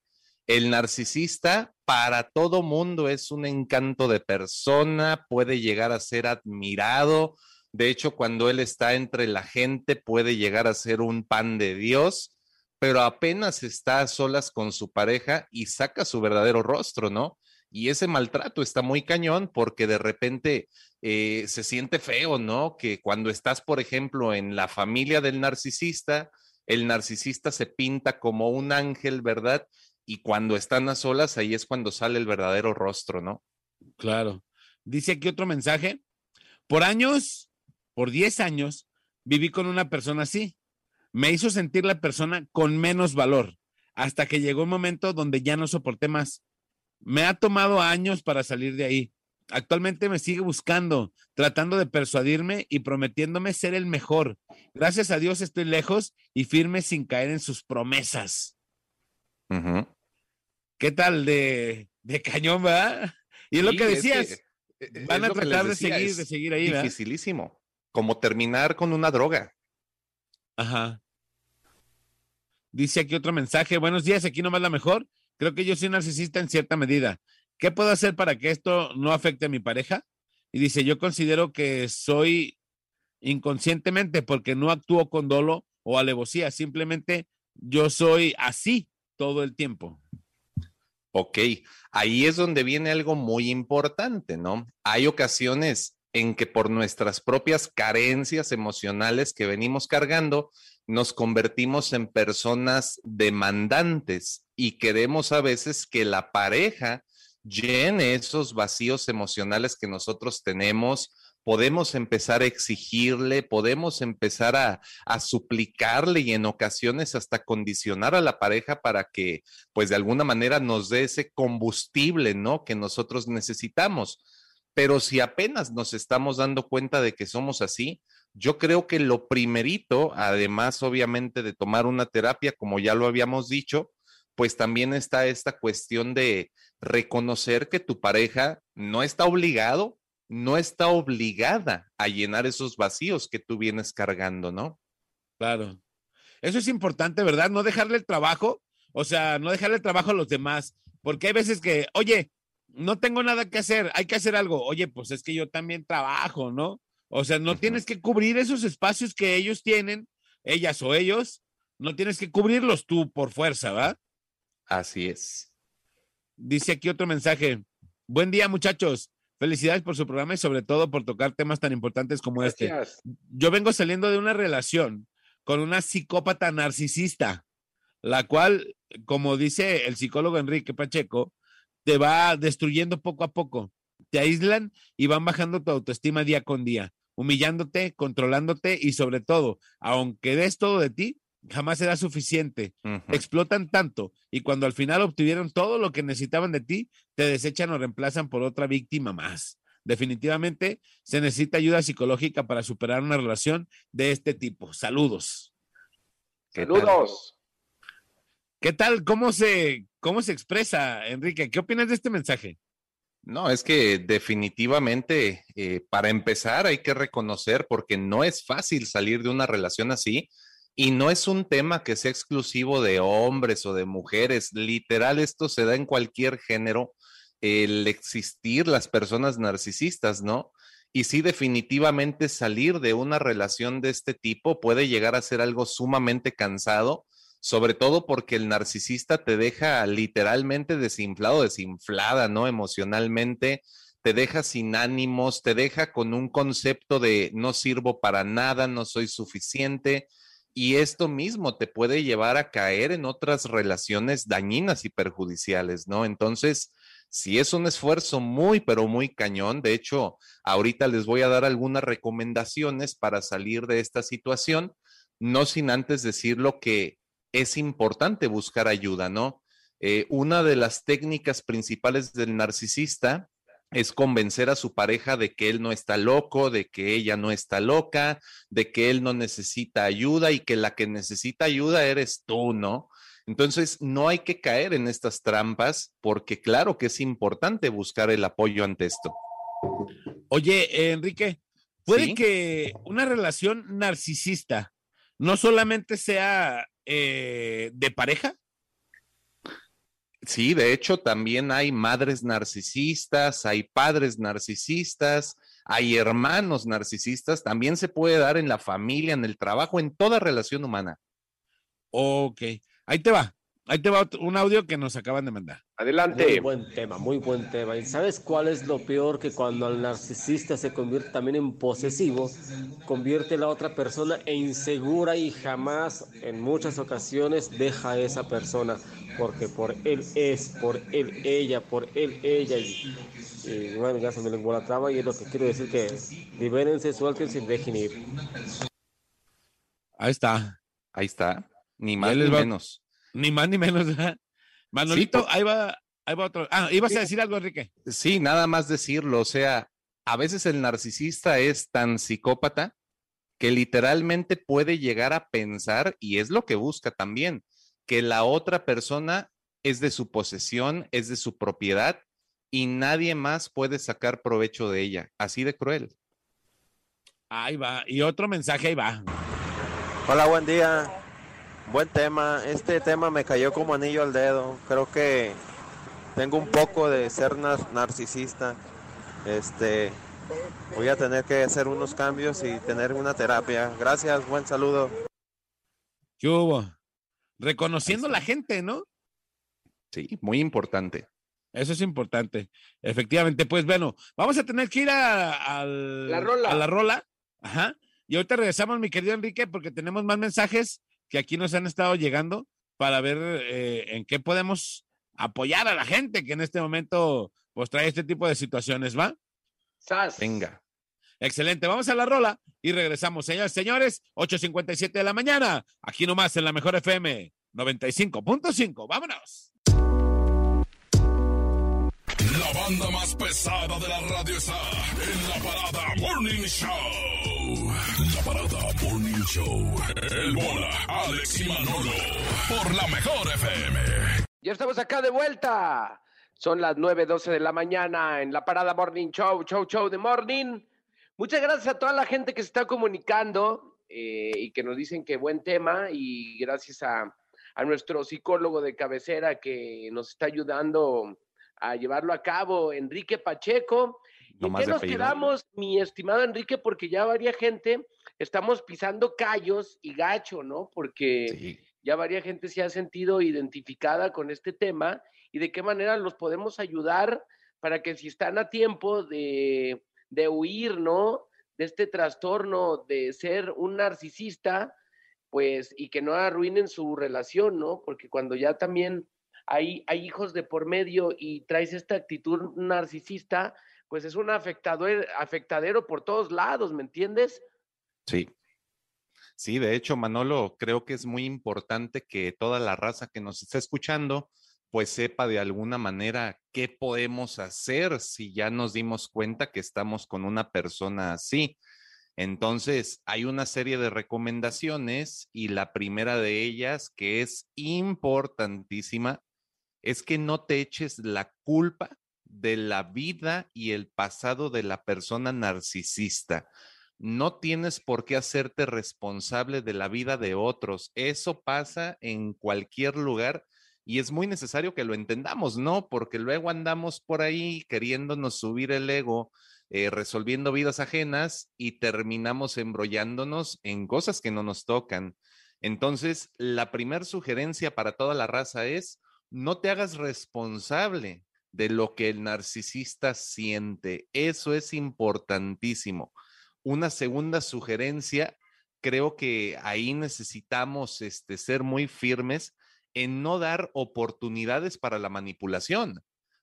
El narcisista para todo mundo es un encanto de persona, puede llegar a ser admirado. De hecho, cuando él está entre la gente, puede llegar a ser un pan de Dios, pero apenas está a solas con su pareja y saca su verdadero rostro, ¿no? Y ese maltrato está muy cañón porque de repente eh, se siente feo, ¿no? Que cuando estás, por ejemplo, en la familia del narcisista, el narcisista se pinta como un ángel, ¿verdad? Y cuando están a solas, ahí es cuando sale el verdadero rostro, ¿no?
Claro. Dice aquí otro mensaje. Por años, por 10 años, viví con una persona así. Me hizo sentir la persona con menos valor, hasta que llegó un momento donde ya no soporté más. Me ha tomado años para salir de ahí. Actualmente me sigue buscando, tratando de persuadirme y prometiéndome ser el mejor. Gracias a Dios estoy lejos y firme sin caer en sus promesas. ¿Qué tal de, de cañón, verdad? Y es lo que
es
decías.
que, eh,
van a tratar de seguir,
es
de seguir ahí, ¿verdad?
Dificilísimo. Como terminar con una droga.
Ajá. Dice aquí otro mensaje. Buenos días, aquí nomás la mejor. Creo que yo soy narcisista en cierta medida. ¿Qué puedo hacer para que esto no afecte a mi pareja? Y dice, yo considero que soy inconscientemente porque no actúo con dolo o alevosía. Simplemente yo soy así todo el tiempo.
Ok, ahí es donde viene algo muy importante, ¿no? Hay ocasiones en que por nuestras propias carencias emocionales que venimos cargando, nos convertimos en personas demandantes y queremos a veces que la pareja llene esos vacíos emocionales que nosotros tenemos. Podemos empezar a exigirle, podemos empezar a, suplicarle y en ocasiones hasta condicionar a la pareja para que pues de alguna manera nos dé ese combustible, ¿no? Que nosotros necesitamos. Pero si apenas nos estamos dando cuenta de que somos así, yo creo que lo primerito, además obviamente de tomar una terapia, como ya lo habíamos dicho, pues también está esta cuestión de reconocer que tu pareja no está obligado, no está obligada a llenar esos vacíos que tú vienes cargando, ¿no?
Claro. Eso es importante, ¿verdad? No dejarle el trabajo, o sea, no dejarle el trabajo a los demás, porque hay veces que, oye, no tengo nada que hacer, hay que hacer algo. Oye, pues es que yo también trabajo, ¿no? O sea, no tienes que cubrir esos espacios que ellos tienen, ellas o ellos, no tienes que cubrirlos tú por fuerza, ¿va?
Así es.
Dice aquí otro mensaje. Buen día, muchachos. Felicidades por su programa y sobre todo por tocar temas tan importantes como este. Yo vengo saliendo de una relación con una psicópata narcisista, la cual, como dice el psicólogo Enrique Pacheco, te va destruyendo poco a poco. Te aíslan y van bajando tu autoestima día con día, humillándote, controlándote y sobre todo, aunque des todo de ti, jamás será suficiente. Explotan tanto y cuando al final obtuvieron todo lo que necesitaban de ti, te desechan o reemplazan por otra víctima más. Definitivamente se necesita ayuda psicológica para superar una relación de este tipo. Saludos.
¿Qué tal?
Saludos.
¿Qué tal? ¿Cómo se, cómo se expresa, Enrique? ¿Qué opinas de este mensaje?
No, es que definitivamente, eh, para empezar, hay que reconocer, porque no es fácil salir de una relación así, y no es un tema que sea exclusivo de hombres o de mujeres. Literal, esto se da en cualquier género, el existir las personas narcisistas, ¿no? Y sí, definitivamente salir de una relación de este tipo puede llegar a ser algo sumamente cansado, sobre todo porque el narcisista te deja literalmente desinflado, desinflada, ¿no? Emocionalmente, te deja sin ánimos, te deja con un concepto de no sirvo para nada, no soy suficiente. Y esto mismo te puede llevar a caer en otras relaciones dañinas y perjudiciales, ¿no? Entonces, si es un esfuerzo muy, pero muy cañón. De hecho, ahorita les voy a dar algunas recomendaciones para salir de esta situación, no sin antes decirlo que es importante buscar ayuda, ¿no? Eh, una de las técnicas principales del narcisista es convencer a su pareja de que él no está loco, de que ella no está loca, de que él no necesita ayuda y que la que necesita ayuda eres tú, ¿no? Entonces, no hay que caer en estas trampas porque claro que es importante buscar el apoyo ante esto.
Oye, eh, Enrique, ¿puede
Sí.
que una relación narcisista no solamente sea eh, de pareja?
Sí, de hecho, también hay madres narcisistas, hay padres narcisistas, hay hermanos narcisistas, también se puede dar en la familia, en el trabajo, en toda relación humana.
Ok, ahí te va. Ahí te va un audio que nos acaban de mandar.
Adelante.
Muy buen tema, muy buen tema. ¿Y sabes cuál es lo peor? Que cuando el narcisista se convierte también en posesivo, convierte a la otra persona en insegura y jamás, en muchas ocasiones, deja a esa persona. Porque por él es, por él ella, por él ella. Y, y bueno, ya se me lenguó la traba y es lo que quiero decir que libérense, suéltense y dejen ir.
Ahí está.
Ahí está. Ni más ni
va-
menos.
Ni más ni menos. ¿verdad? Manolito, ahí va, ahí va otro. Ah, ibas a decir algo, Enrique.
Sí, nada más decirlo. O sea, a veces el narcisista es tan psicópata que literalmente puede llegar a pensar, y es lo que busca también, que la otra persona es de su posesión, es de su propiedad y nadie más puede sacar provecho de ella. Así de cruel.
Ahí va. Y otro mensaje, ahí va.
Hola, buen día. Buen tema. Este tema me cayó como anillo al dedo. Creo que tengo un poco de ser nar- narcisista. Este, voy a tener que hacer unos cambios y tener una terapia. Gracias, buen saludo.
¿Qué hubo? Reconociendo la gente, ¿no?
Sí, muy importante.
Eso es importante. Efectivamente, pues bueno, vamos a tener que ir a, al-
La rola.
a la rola. Ajá. Y ahorita regresamos, mi querido Enrique, porque tenemos más mensajes que aquí nos han estado llegando para ver eh, en qué podemos apoyar a la gente que en este momento pues trae este tipo de situaciones, ¿va?
Sas.
Venga.
Excelente, vamos a la rola y regresamos, señores, señores, 8.57 de la mañana, aquí nomás en la Mejor FM 95.5, vámonos.
La banda más pesada de la radio está en la parada Morning Show. La parada Morning Show. El bola, Alex y Manolo. Por la mejor FM.
Ya estamos acá de vuelta. Son las 9.12 de la mañana en la parada Morning Show, Show Show de Morning. Muchas gracias a toda la gente que se está comunicando eh, y que nos dicen que buen tema y gracias a, a nuestro psicólogo de cabecera que nos está ayudando a llevarlo a cabo, Enrique Pacheco. ¿Y en qué nos quedamos, mi estimado Enrique? Porque ya varia gente estamos pisando callos y gacho, ¿no? Porque
Sí.
ya varia gente se ha sentido identificada con este tema y de qué manera los podemos ayudar para que si están a tiempo de, de huir, ¿no? De este trastorno de ser un narcisista, pues, y que no arruinen su relación, ¿no? Porque cuando ya también hay, hay hijos de por medio y traes esta actitud narcisista, pues es un afectador, afectadero por todos lados, ¿me entiendes?
Sí. Sí, de hecho, Manolo, creo que es muy importante que toda la raza que nos está escuchando, pues sepa de alguna manera qué podemos hacer si ya nos dimos cuenta que estamos con una persona así. Entonces, hay una serie de recomendaciones y la primera de ellas, que es importantísima, es que no te eches la culpa de la vida y el pasado de la persona narcisista. No tienes por qué hacerte responsable de la vida de otros. Eso pasa en cualquier lugar y es muy necesario que lo entendamos, ¿no? Porque luego andamos por ahí queriéndonos subir el ego, eh, resolviendo vidas ajenas y terminamos embrollándonos en cosas que no nos tocan. Entonces, la primera sugerencia para toda la raza es, no te hagas responsable de lo que el narcisista siente. Eso es importantísimo. Una segunda sugerencia, creo que ahí necesitamos este, ser muy firmes en no dar oportunidades para la manipulación.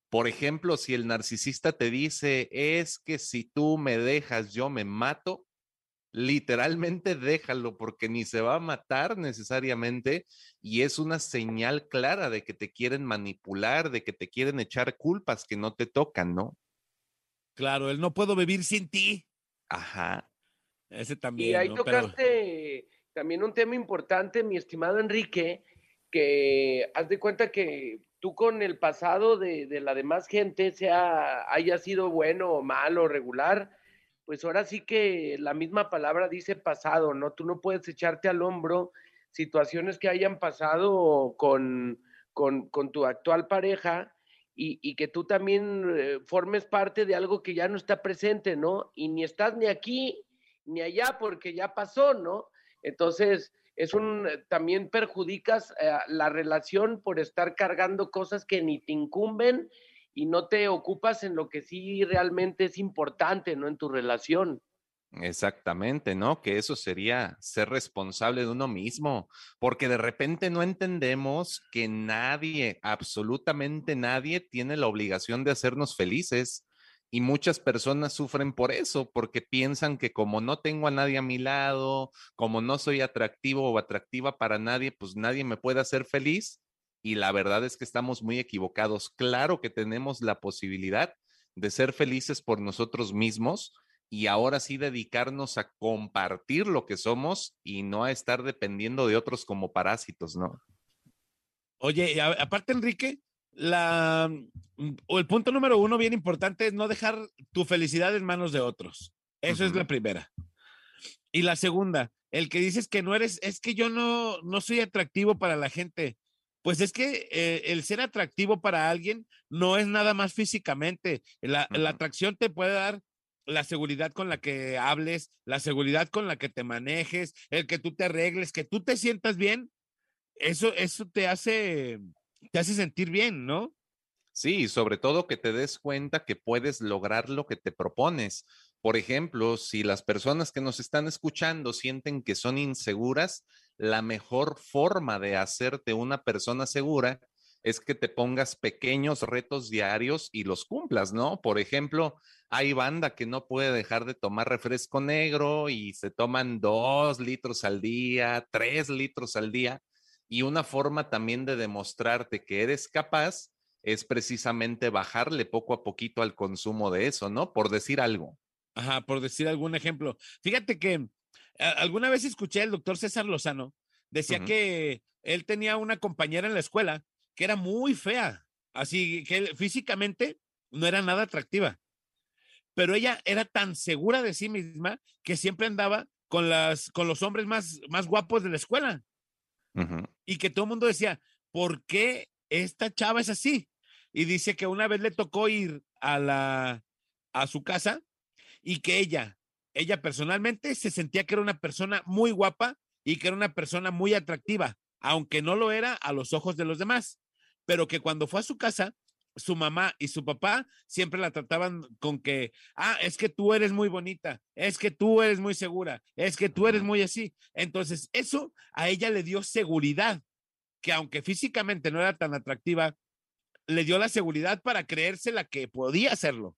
Por ejemplo, si el narcisista te dice, es que si tú me dejas, yo me mato, literalmente déjalo porque ni se va a matar necesariamente y es una señal clara de que te quieren manipular, de que te quieren echar culpas que no te tocan, ¿no?
Claro, él no puedo vivir sin ti.
Ajá.
Ese
Y
también.
ahí
¿no? Pero-
tocaste también un tema importante, mi estimado Enrique, que haz de cuenta que tú con el pasado de, de la demás gente, sea haya sido bueno o malo, regular, pues ahora sí que la misma palabra dice pasado, ¿no? Tú no puedes echarte al hombro situaciones que hayan pasado con, con, tu actual pareja y, y que tú también eh, formes parte de algo que ya no está presente, ¿no? Y ni estás ni aquí ni allá porque ya pasó, ¿no? Entonces, es un, también perjudicas eh, la relación por estar cargando cosas que ni te incumben y no te ocupas en lo que sí realmente es importante, ¿no? En tu relación.
Exactamente, ¿no? Que eso sería ser responsable de uno mismo, porque de repente no entendemos que nadie, absolutamente nadie, tiene la obligación de hacernos felices. Y muchas personas sufren por eso, porque piensan que como no tengo a nadie a mi lado, como no soy atractivo o atractiva para nadie, pues nadie me puede hacer feliz. Y la verdad es que estamos muy equivocados. Claro que tenemos la posibilidad de ser felices por nosotros mismos y ahora sí dedicarnos a compartir lo que somos y no a estar dependiendo de otros como parásitos, ¿no?
Oye, aparte, Enrique, la, mm, o el punto número uno bien importante es no dejar tu felicidad en manos de otros. Eso es la primera. Y la segunda, el que dices que no eres, es que yo no, no soy atractivo para la gente. Pues es que eh, el ser atractivo para alguien no es nada más físicamente. La, la atracción te puede dar la seguridad con la que hables, la seguridad con la que te manejes, el que tú te arregles, que tú te sientas bien, eso, eso te hace, te hace sentir bien, ¿no?
Sí, sobre todo que te des cuenta que puedes lograr lo que te propones. Por ejemplo, si las personas que nos están escuchando sienten que son inseguras, la mejor forma de hacerte una persona segura es que te pongas pequeños retos diarios y los cumplas, ¿no? Por ejemplo, hay banda que no puede dejar de tomar refresco negro y se toman dos litros al día, tres litros al día. Y una forma también de demostrarte que eres capaz es precisamente bajarle poco a poquito al consumo de eso, ¿no? Por decir algo.
Ajá, por decir algún ejemplo. Fíjate que alguna vez escuché al doctor César Lozano, decía que él tenía una compañera en la escuela que era muy fea, así que físicamente no era nada atractiva, pero ella era tan segura de sí misma que siempre andaba con, las, con los hombres más, más guapos de la escuela. Y que todo el mundo decía, ¿por qué esta chava es así? Y dice que una vez le tocó ir a, la, a su casa y que ella, ella personalmente se sentía que era una persona muy guapa y que era una persona muy atractiva, aunque no lo era a los ojos de los demás pero que cuando fue a su casa, su mamá y su papá siempre la trataban con que, ah, es que tú eres muy bonita, es que tú eres muy segura, es que tú eres muy así. Entonces, eso a ella le dio seguridad, que aunque físicamente no era tan atractiva, le dio la seguridad para creerse la que podía hacerlo.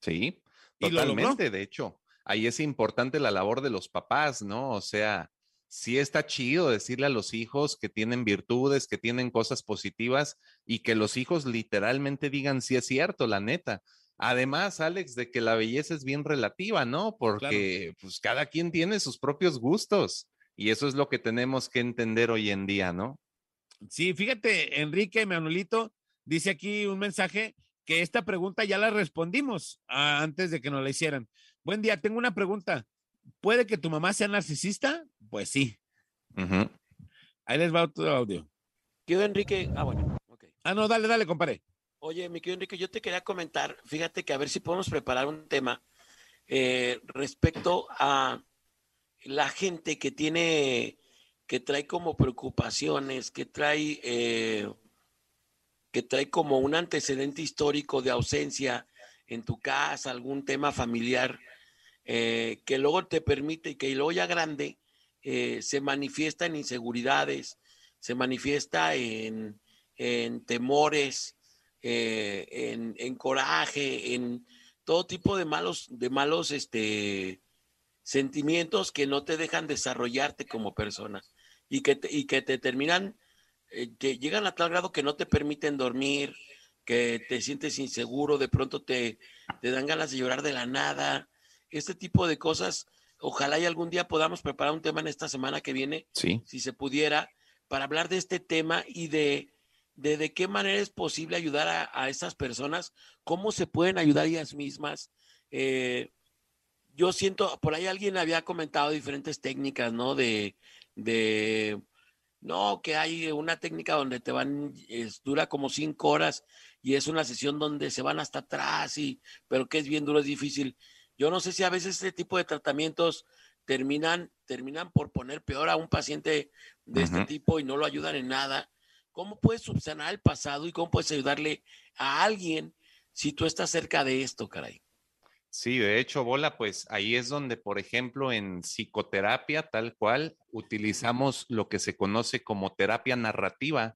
Sí, totalmente, de hecho. Ahí es importante la labor de los papás, ¿no? O sea, sí está chido decirle a los hijos que tienen virtudes, que tienen cosas positivas y que los hijos literalmente digan si es cierto, la neta. Además, Alex, de que la belleza es bien relativa, ¿no? Porque pues cada quien tiene sus propios gustos y eso es lo que tenemos que entender hoy en día, ¿no?
Sí, fíjate, Enrique Manuelito dice aquí un mensaje que esta pregunta ya la respondimos ah, antes de que nos la hicieran. Buen día, tengo una pregunta. ¿Puede que tu mamá sea narcisista? Pues sí. Ahí les va otro audio.
Querido Enrique, ah, bueno.
Ah, no, dale, dale, compadre.
Oye, mi querido Enrique, yo te quería comentar, fíjate que a ver si podemos preparar un tema eh, respecto a la gente que tiene, que trae como preocupaciones, que trae, eh, que trae como un antecedente histórico de ausencia en tu casa, algún tema familiar eh, que luego te permite, que luego ya grande, eh, se manifiesta en inseguridades, se manifiesta en, temores, eh, en, coraje, en todo tipo de malos, de malos este, sentimientos que no te dejan desarrollarte como persona y que te, y que te terminan, que llegan a tal grado que no te permiten dormir, que te sientes inseguro, de pronto te, te dan ganas de llorar de la nada, este tipo de cosas. Ojalá y algún día podamos preparar un tema en esta semana que viene,
sí.
si se pudiera, para hablar de este tema y de, de, qué manera es posible ayudar a, a, estas personas, cómo se pueden ayudar ellas mismas. Eh, yo siento, por ahí alguien había comentado diferentes técnicas, ¿no? De, de no, que hay una técnica donde te van, es, dura como cinco horas y es una sesión donde se van hasta atrás y, pero que es bien duro, es difícil. Yo no sé si a veces este tipo de tratamientos terminan, terminan por poner peor a un paciente de este tipo y no lo ayudan en nada. ¿Cómo puedes subsanar el pasado y cómo puedes ayudarle a alguien si tú estás cerca de esto, caray?
Sí, de hecho, Bola, pues ahí es donde, por ejemplo, en psicoterapia tal cual, utilizamos lo que se conoce como terapia narrativa,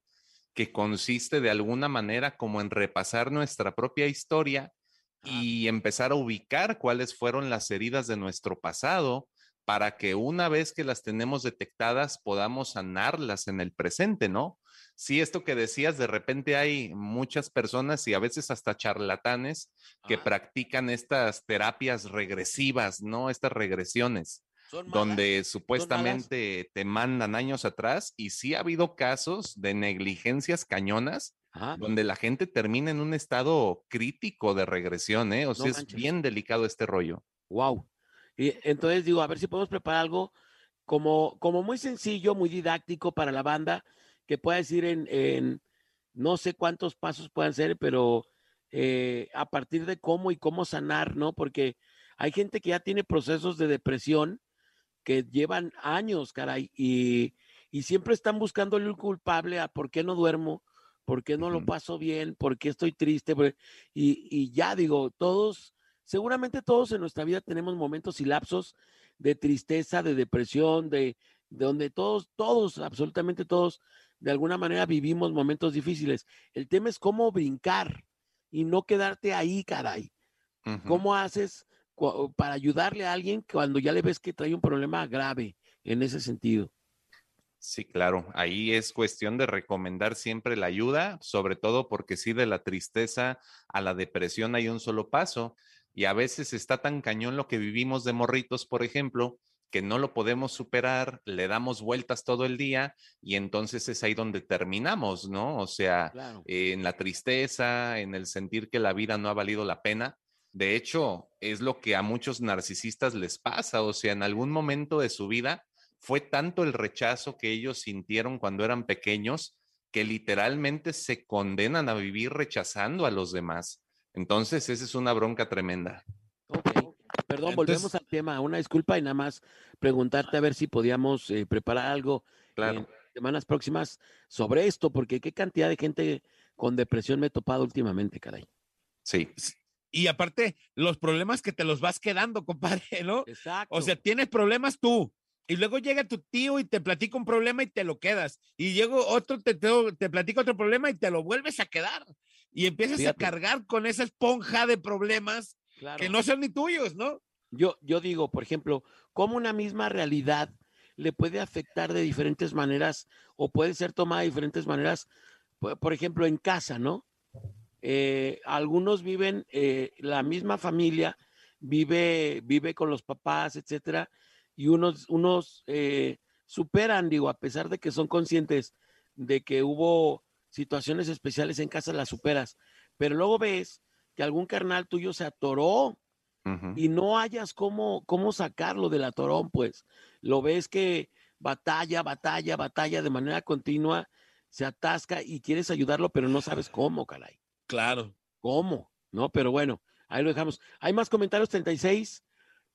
que consiste de alguna manera como en repasar nuestra propia historia y empezar a ubicar cuáles fueron las heridas de nuestro pasado para que una vez que las tenemos detectadas podamos sanarlas en el presente, ¿no? Sí, esto que decías, de repente hay muchas personas y a veces hasta charlatanes que practican estas terapias regresivas, ¿no? Estas regresiones, donde supuestamente te mandan años atrás y sí ha habido casos de negligencias cañonas donde la gente termina en un estado crítico de regresión, ¿eh? O sea, es
manches.
bien delicado este rollo.
Wow. Y entonces digo, a ver si podemos preparar algo como, como muy sencillo, muy didáctico para la banda, que pueda decir en, en no sé cuántos pasos puedan ser, pero eh, a partir de cómo y cómo sanar, ¿no? Porque hay gente que ya tiene procesos de depresión que llevan años, caray, y, y siempre están buscando el culpable a por qué no duermo, por qué no lo paso bien, por qué estoy triste, y, y ya digo, todos, seguramente todos en nuestra vida tenemos momentos y lapsos de tristeza, de depresión, de, de donde todos, todos, absolutamente todos, de alguna manera vivimos momentos difíciles. El tema es cómo brincar y no quedarte ahí, caray. ¿Cómo haces para ayudarle a alguien cuando ya le ves que trae un problema grave en ese sentido?
Sí, claro. Ahí es cuestión de recomendar siempre la ayuda, sobre todo porque sí, de la tristeza a la depresión hay un solo paso. Y a veces está tan cañón lo que vivimos de morritos, por ejemplo, que no lo podemos superar, le damos vueltas todo el día y entonces es ahí donde terminamos, ¿no? O sea,
Claro.
eh, en la tristeza, en el sentir que la vida no ha valido la pena. De hecho, es lo que a muchos narcisistas les pasa, o sea, en algún momento de su vida fue tanto el rechazo que ellos sintieron cuando eran pequeños que literalmente se condenan a vivir rechazando a los demás. Entonces, esa es una bronca tremenda.
Perdón,
Entonces-
volvemos al tema. Una disculpa y nada más preguntarte a ver si podíamos eh, preparar algo en semanas próximas sobre esto, porque qué cantidad de gente con depresión me he topado últimamente, caray.
Sí.
Y aparte, los problemas que te los vas quedando, compadre, ¿no?
Exacto.
O sea, tienes problemas tú. Y luego llega tu tío y te platica un problema y te lo quedas. Y llega otro, te, te, te platica otro problema y te lo vuelves a quedar. Y empiezas
Fíjate.
a cargar con esa esponja de problemas
Claro.
que no son ni tuyos, ¿no?
Yo, yo digo, por ejemplo, cómo una misma realidad le puede afectar de diferentes maneras o puede ser tomada de diferentes maneras, por, por ejemplo, en casa, ¿no? Eh, algunos viven, eh, la misma familia vive, vive con los papás, etcétera, y unos, unos eh, superan, digo, a pesar de que son conscientes de que hubo situaciones especiales en casa, las superas, pero luego ves que algún carnal tuyo se atoró y no hayas cómo, cómo sacarlo del atorón, pues lo ves que batalla, batalla, batalla de manera continua, se atasca y quieres ayudarlo, pero no sabes cómo, caray.
Claro.
¿Cómo? No, pero bueno, ahí lo dejamos. Hay más comentarios, 36,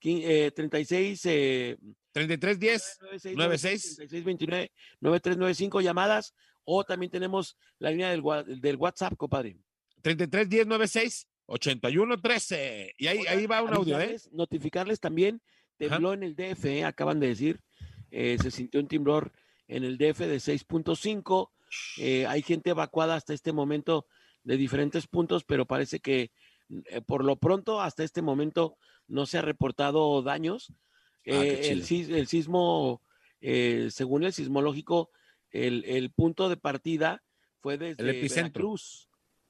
quin- eh, 36, eh,
33, 10, 96.
36, 29, 9395 llamadas, o también tenemos la línea del, del WhatsApp, compadre.
33 10 96 81 13. Y ahí, ahí va un audio, ¿eh?
Notificarles también, tembló en el DF, ¿eh? acaban de decir, eh, se sintió un temblor en el DF de 6.5. eh, hay gente evacuada hasta este momento de diferentes puntos, pero parece que eh, por lo pronto, hasta este momento, no se ha reportado daños. Eh, el, el sismo, eh, según el sismológico, el, el punto de partida fue desde
epicentro.
Veracruz.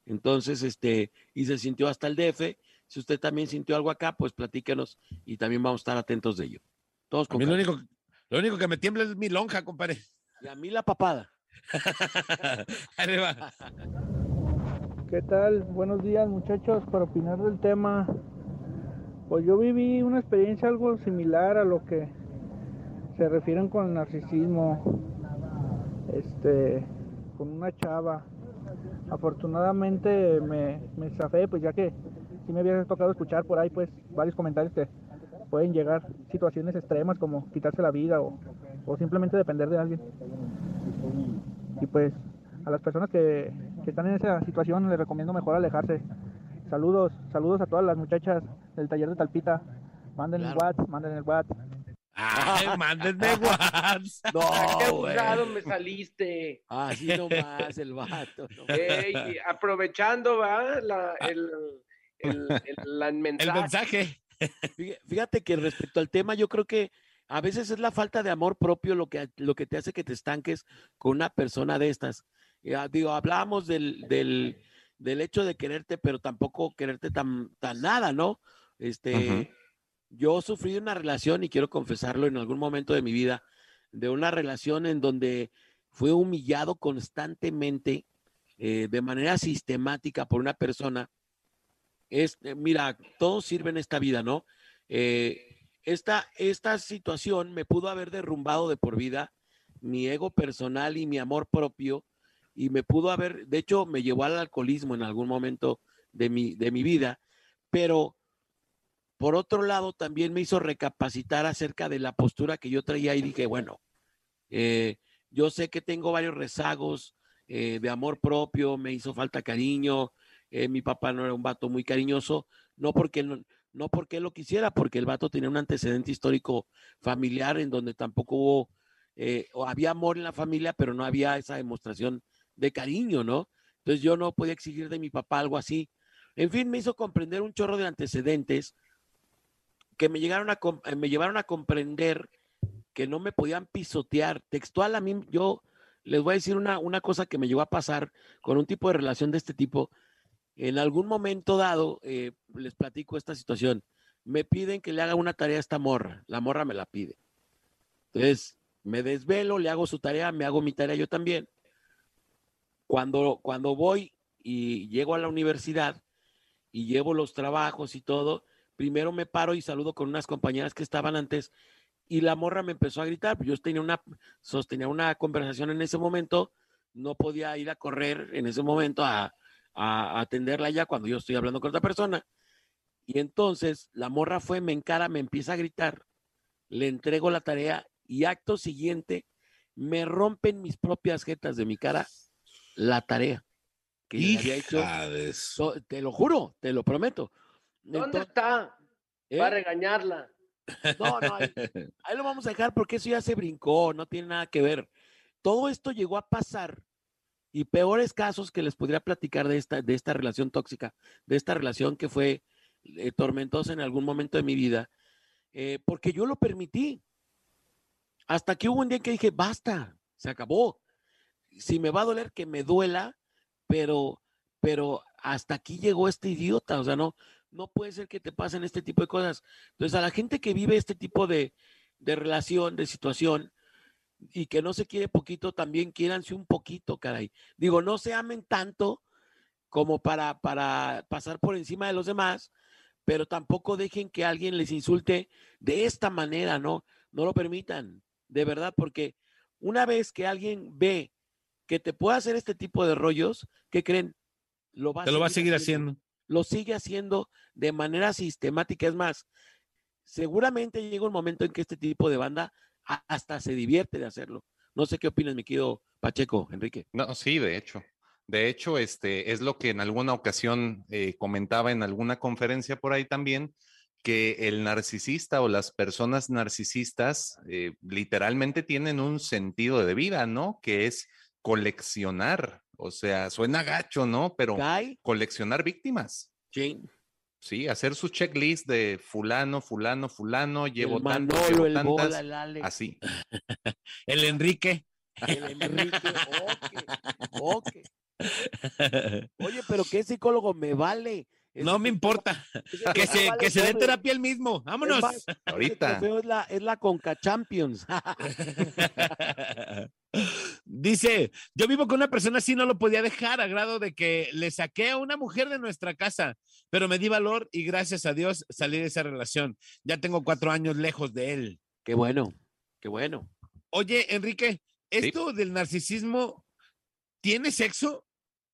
Entonces, este, y se sintió hasta el DF. Si usted también sintió algo acá, pues platíquenos y también vamos a estar atentos de ello. Todos
A
con
mí lo único, lo único que me tiembla es mi lonja, compadre.
Y a mí la papada.
¿Qué tal? Buenos días muchachos, para opinar del tema. Pues yo viví una experiencia algo similar a lo que se refieren con el narcisismo. Este, con una chava. Afortunadamente me, me zafé, pues ya que sí me había tocado escuchar por ahí pues varios comentarios que pueden llegar situaciones extremas como quitarse la vida o, o simplemente depender de alguien. Y pues a las personas que, que están en esa situación les recomiendo mejor alejarse. Saludos, saludos a todas las muchachas del taller de Talpita. Manden el WhatsApp, manden el WhatsApp.
Ay, mándenme WhatsApp.
Qué
No, güey.
abusado me saliste.
Así nomás el vato. no.
Ey, y aprovechando, va, la, el, el, el, la- mensaje.
El mensaje.
Fí- Fíjate que respecto al tema, yo creo que a veces es la falta de amor propio lo que, lo que te hace que te estanques con una persona de estas. Ya, digo, hablábamos del, del, del hecho de quererte, pero tampoco quererte tan, tan nada, ¿no? Este. Yo sufrí una relación, y quiero confesarlo en algún momento de mi vida, de una relación en donde fue humillado constantemente, eh, de manera sistemática por una persona. Eh, mira, todo sirve esta vida, ¿no? Eh, esta, esta situación me pudo haber derrumbado de por vida mi ego personal y mi amor propio, y me pudo haber, de hecho, me llevó al alcoholismo en algún momento de mi, de mi vida, pero por otro lado también me hizo recapacitar acerca de la postura que yo traía y dije, bueno, eh, yo sé que tengo varios rezagos eh, de amor propio, me hizo falta cariño, eh, mi papá no era un vato muy cariñoso, no porque no, no porque lo quisiera, porque el vato tenía un antecedente histórico familiar en donde tampoco hubo, o había amor en la familia, pero no había esa demostración de cariño, ¿no? Entonces yo no podía exigir de mi papá algo así. En fin, me hizo comprender un chorro de antecedentes que me, llegaron a, eh, me llevaron a comprender que no me podían pisotear. Textual a mí, yo les voy a decir una, una cosa que me llegó a pasar con un tipo de relación de este tipo. En algún momento dado, eh, les platico esta situación. Me piden que le haga una tarea a esta morra. La morra me la pide. Entonces, me desvelo, le hago su tarea, me hago mi tarea yo también. Cuando, cuando voy y llego a la universidad y llevo los trabajos y todo, primero me paro y saludo con unas compañeras que estaban antes y la morra me empezó a gritar. Yo tenía una, sostenía una conversación en ese momento, no podía ir a correr en ese momento a, a atenderla ya cuando yo estoy hablando con otra persona. Y entonces la morra fue, me encara, me empieza a gritar, le entrego la tarea y acto siguiente me rompen mis propias jetas de mi cara la tarea que le había hecho.
Hija de su-
So- te lo juro, te lo prometo.
¿Dónde
Entonces,
está?
¿eh?
Va a regañarla.
No, no, ahí, ahí lo vamos a dejar porque eso ya se brincó, no tiene nada que ver. Todo esto llegó a pasar y peores casos que les podría platicar de esta, de esta relación tóxica, de esta relación que fue eh, tormentosa en algún momento de mi vida, eh, porque yo lo permití. Hasta que hubo un día que dije, basta, se acabó. Si me va a doler, que me duela, pero, pero hasta aquí llegó este idiota, o sea, no, no puede ser que te pasen este tipo de cosas. Entonces, a la gente que vive este tipo de, de relación, de situación, y que no se quiere poquito, también quiéranse un poquito, caray. Digo, no se amen tanto como para, para pasar por encima de los demás, pero tampoco dejen que alguien les insulte de esta manera, ¿no? No lo permitan, de verdad, porque una vez que alguien ve que te puede hacer este tipo de rollos, ¿qué creen? Lo va
Te lo va a seguir haciendo.
Lo sigue haciendo de manera sistemática. Es más, seguramente llega un momento en que este tipo de banda hasta se divierte de hacerlo. No sé qué opinas, mi querido Pacheco, Enrique.
No, sí, de hecho. De hecho, este es lo que en alguna ocasión eh, comentaba en alguna conferencia por ahí también, que el narcisista o las personas narcisistas eh, literalmente tienen un sentido de vida, ¿no? Que es coleccionar. O sea, suena gacho, ¿no? Pero coleccionar víctimas.
sí,
Sí, hacer su checklist de fulano, fulano, fulano, llevo
el
tantos,
Manolo,
llevo
el
tantas,
Bola, el Alex,
así.
El Enrique.
el Enrique. ok, ok. Oye, pero ¿qué psicólogo me vale?
No me importa. Que se, que se dé terapia él mismo. Vámonos.
más,
Ahorita.
es la, es la Conca Champions.
Dice, yo vivo con una persona así, no lo podía dejar a grado de que le saqué a una mujer de nuestra casa, pero me di valor y gracias a Dios salí de esa relación. Ya tengo cuatro años lejos de él.
qué bueno, qué bueno.
Oye, Enrique, ¿esto del narcisismo tiene sexo?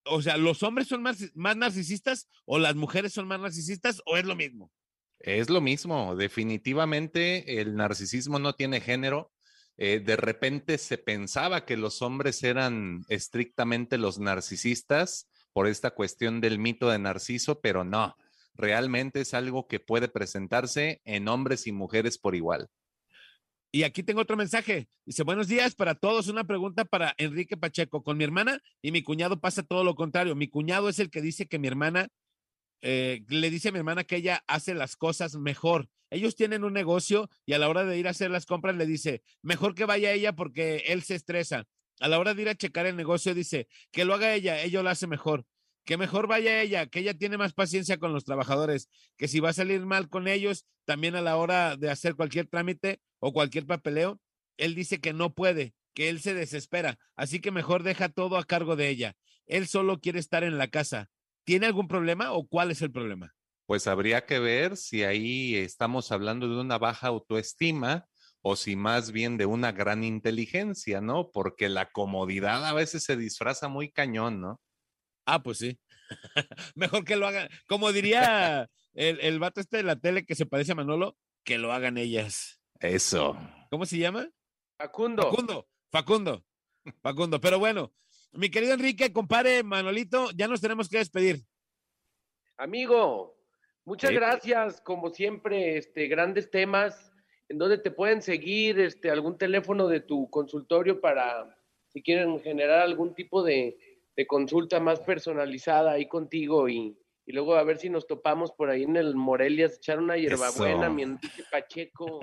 O sea, ¿los hombres son más, más narcisistas o las mujeres son más narcisistas o es lo mismo?
Es lo mismo, definitivamente el narcisismo no tiene género. Eh, de repente se pensaba que los hombres eran estrictamente los narcisistas por esta cuestión del mito de Narciso, pero no, realmente es algo que puede presentarse en hombres y mujeres por igual.
Y aquí tengo otro mensaje. Dice, buenos días para todos. Una pregunta para Enrique Pacheco. Con mi hermana y mi cuñado pasa todo lo contrario. Mi cuñado es el que dice que mi hermana, eh, le dice a mi hermana que ella hace las cosas mejor. Ellos tienen un negocio y a la hora de ir a hacer las compras le dice, mejor que vaya ella porque él se estresa. A la hora de ir a checar el negocio dice, que lo haga ella, ella lo hace mejor que mejor vaya ella, que ella tiene más paciencia con los trabajadores, que si va a salir mal con ellos, también a la hora de hacer cualquier trámite o cualquier papeleo, él dice que no puede, que él se desespera, así que mejor deja todo a cargo de ella. Él solo quiere estar en la casa. ¿Tiene algún problema o cuál es el problema?
Pues habría que ver si ahí estamos hablando de una baja autoestima o si más bien de una gran inteligencia, ¿no? Porque la comodidad a veces se disfraza muy cañón, ¿no?
Ah, pues sí. Mejor que lo hagan, como diría el, el vato este de la tele que se parece a Manolo, que lo hagan ellas.
Eso.
¿Cómo se llama?
Facundo.
Facundo, Facundo, Facundo. Pero bueno, mi querido Enrique, compare Manolito, ya nos tenemos que despedir.
Amigo, muchas
Sí.
gracias, como siempre, este, grandes temas. ¿En dónde te pueden seguir? Este, algún teléfono de tu consultorio para si quieren generar algún tipo de, de consulta más personalizada ahí contigo y, y luego a ver si nos topamos por ahí en el Morelias, echar una hierbabuena,
Eso.
mi Enrique Pacheco.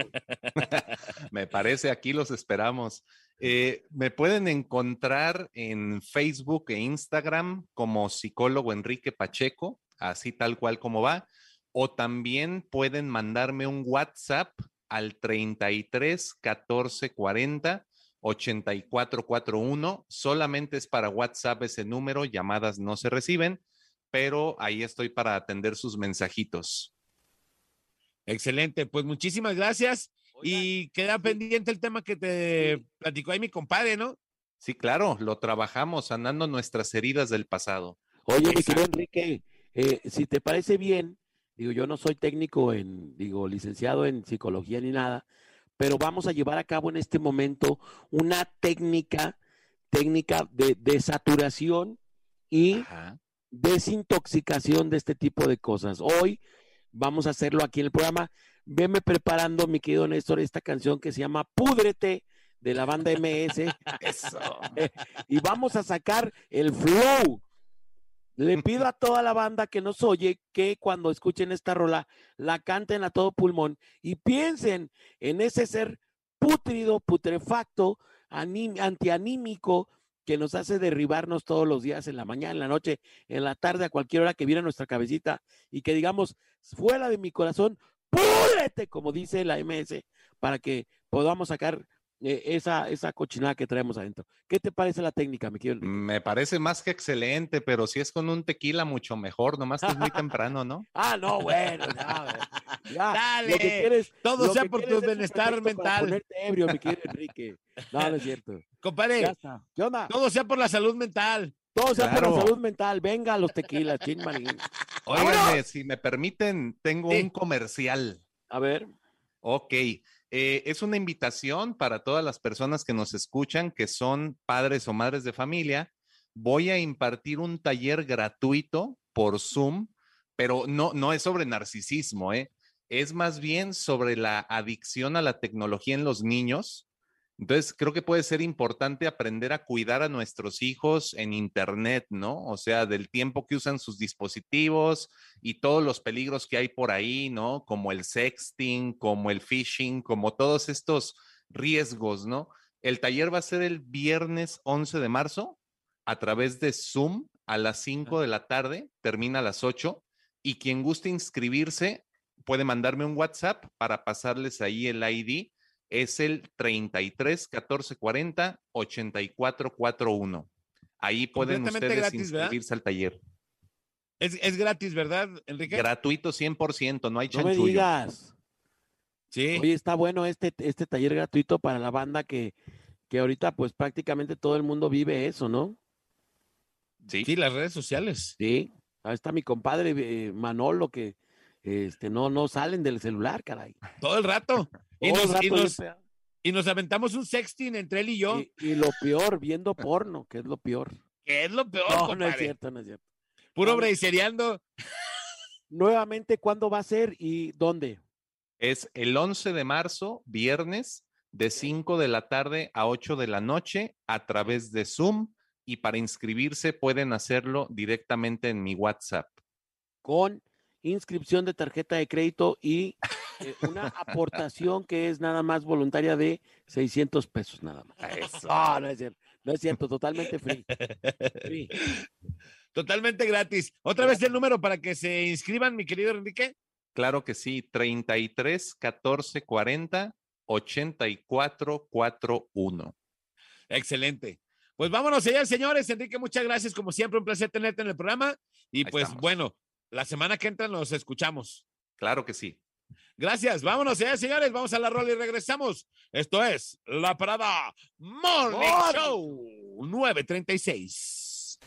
Me parece, aquí los esperamos. Eh, me pueden encontrar en Facebook e Instagram como psicólogo Enrique Pacheco, así tal cual como va, o también pueden mandarme un WhatsApp al 33 14 40 84 41. Solamente es para WhatsApp ese número, llamadas no se reciben, pero ahí estoy para atender sus mensajitos.
Excelente, pues muchísimas gracias. Y queda pendiente el tema que te platicó ahí mi compadre, ¿no?
Sí, claro, lo trabajamos sanando nuestras heridas del pasado.
Oye, mi querido Enrique, eh, si te parece bien, digo, yo no soy técnico en, digo, licenciado en psicología ni nada, pero vamos a llevar a cabo en este momento una técnica, técnica de desaturación y desintoxicación de este tipo de cosas. Hoy vamos a hacerlo aquí en el programa. Veme preparando, mi querido Néstor, esta canción que se llama Púdrete de la banda MS. y vamos a sacar el flow. Le pido a toda la banda que nos oye que cuando escuchen esta rola la canten a todo pulmón y piensen en ese ser pútrido, putrefacto, antianímico que nos hace derribarnos todos los días, en la mañana, en la noche, en la tarde, a cualquier hora que viene a nuestra cabecita y que digamos, fuera de mi corazón, púdrete, como dice la MS, para que podamos sacar eh, esa, esa cochinada que traemos adentro. ¿Qué te parece la técnica, mi querido? Enrique?
Me parece más que excelente, pero si es con un tequila mucho mejor, nomás que es muy temprano, ¿no?
Ah, no, bueno, ya, ya.
Dale,
lo que quieres,
todo
lo
sea
que
por tu bienestar mental.
ponerte ebrio, mi querido Enrique. No, no es cierto.
Compadre.
¿Qué onda?
todo sea por la salud mental.
Todo sea por la salud mental. Venga, los tequilas, chin marín.
Óiganme, si me permiten, tengo
Sí.
un comercial.
A ver.
Ok, eh, es una invitación para todas las personas que nos escuchan, que son padres o madres de familia. Voy a impartir un taller gratuito por Zoom, pero no, no es sobre narcisismo, ¿eh? es más bien sobre la adicción a la tecnología en los niños. Entonces, creo que puede ser importante aprender a cuidar a nuestros hijos en Internet, ¿no? O sea, del tiempo que usan sus dispositivos y todos los peligros que hay por ahí, ¿no? Como el sexting, como el phishing, como todos estos riesgos, ¿no? El taller va a ser el viernes 11 de marzo a través de Zoom a las 5 de la tarde, termina a las 8, y quien guste inscribirse puede mandarme un WhatsApp para pasarles ahí el ID. Es el 33 14 40 84 41. Ahí pueden ustedes
gratis, ¿verdad?
inscribirse al taller.
Es, es gratis, ¿verdad, Enrique?
Gratuito 100%, no hay
No me
chanchullo.
digas.
sí.
Oye, está bueno este, este taller gratuito para la banda que, que ahorita pues prácticamente todo el mundo vive eso, ¿no?
Sí.
Sí, las redes sociales.
Sí. Ahí está mi compadre eh, Manolo que este, no, no salen del celular, caray.
Todo el rato. Y nos, y nos-
bien
y nos aventamos un sexting entre él y yo.
Y, y lo peor, viendo porno, que es lo peor.
que es lo peor,
No, es cierto, no es cierto.
Puro bracereando.
Nuevamente, ¿cuándo va a ser y dónde?
Es el 11 de marzo, viernes, de 5 de la tarde a 8 de la noche a través de Zoom y para inscribirse pueden hacerlo directamente en mi WhatsApp.
Con inscripción de tarjeta de crédito y eh, una aportación que es nada más voluntaria de 600 pesos nada más. No, no es cierto. No es cierto, totalmente free. Free.
Totalmente gratis. Otra vez el número para que se inscriban, mi querido Enrique.
Claro que sí, 33 14 40 84 41.
Excelente. Pues vámonos, señores, señores. Enrique, muchas gracias. Como siempre, un placer tenerte en el programa. Y
Ahí
pues
estamos.
bueno, la semana que entra nos escuchamos.
Claro que sí.
Gracias. Vámonos, señores, señores. Vamos a la rola y regresamos. Esto es La Parada Morning. Show 936.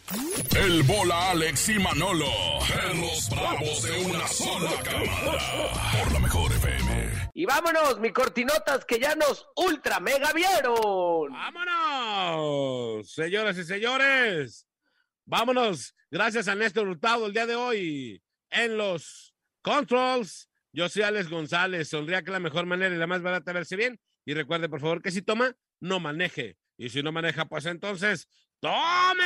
El bola Alex y Manolo, en los bravos de una sola cámara. Por la mejor FM.
Y vámonos, mi cortinotas, que ya nos ultra mega vieron.
¡Vámonos! Señoras y señores, vámonos. Gracias a Néstor Hurtado el día de hoy en los controls. Yo soy Alex González. Sonría que la mejor manera y la más barata verse bien. Y recuerde, por favor, que si toma, no maneje. Y si no maneja, pues entonces, ¡tome!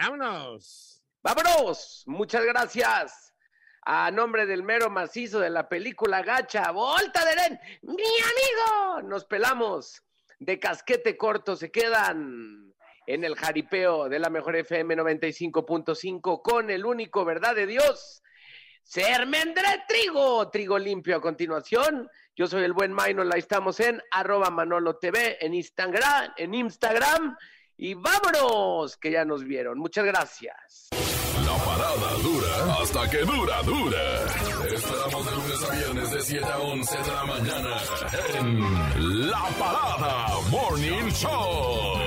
¡Vámonos!
Vámonos. Muchas gracias. A nombre del mero macizo de la película Gacha, Volta de Ren, mi amigo. Nos pelamos de casquete corto. Se quedan en el jaripeo de la mejor FM 95.5 con el único verdad de Dios. Sermendré trigo, trigo limpio a continuación. Yo soy el buen Maynol, ahí estamos en arroba Manolo TV, en Instagram, en Instagram. Y vámonos, que ya nos vieron. Muchas gracias.
La parada dura hasta que dura, dura. Esperamos de lunes a viernes de 7 a 11 de la mañana en La Parada Morning Show.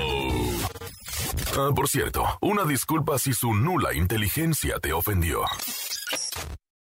Ah, por cierto, una disculpa si su nula inteligencia te ofendió.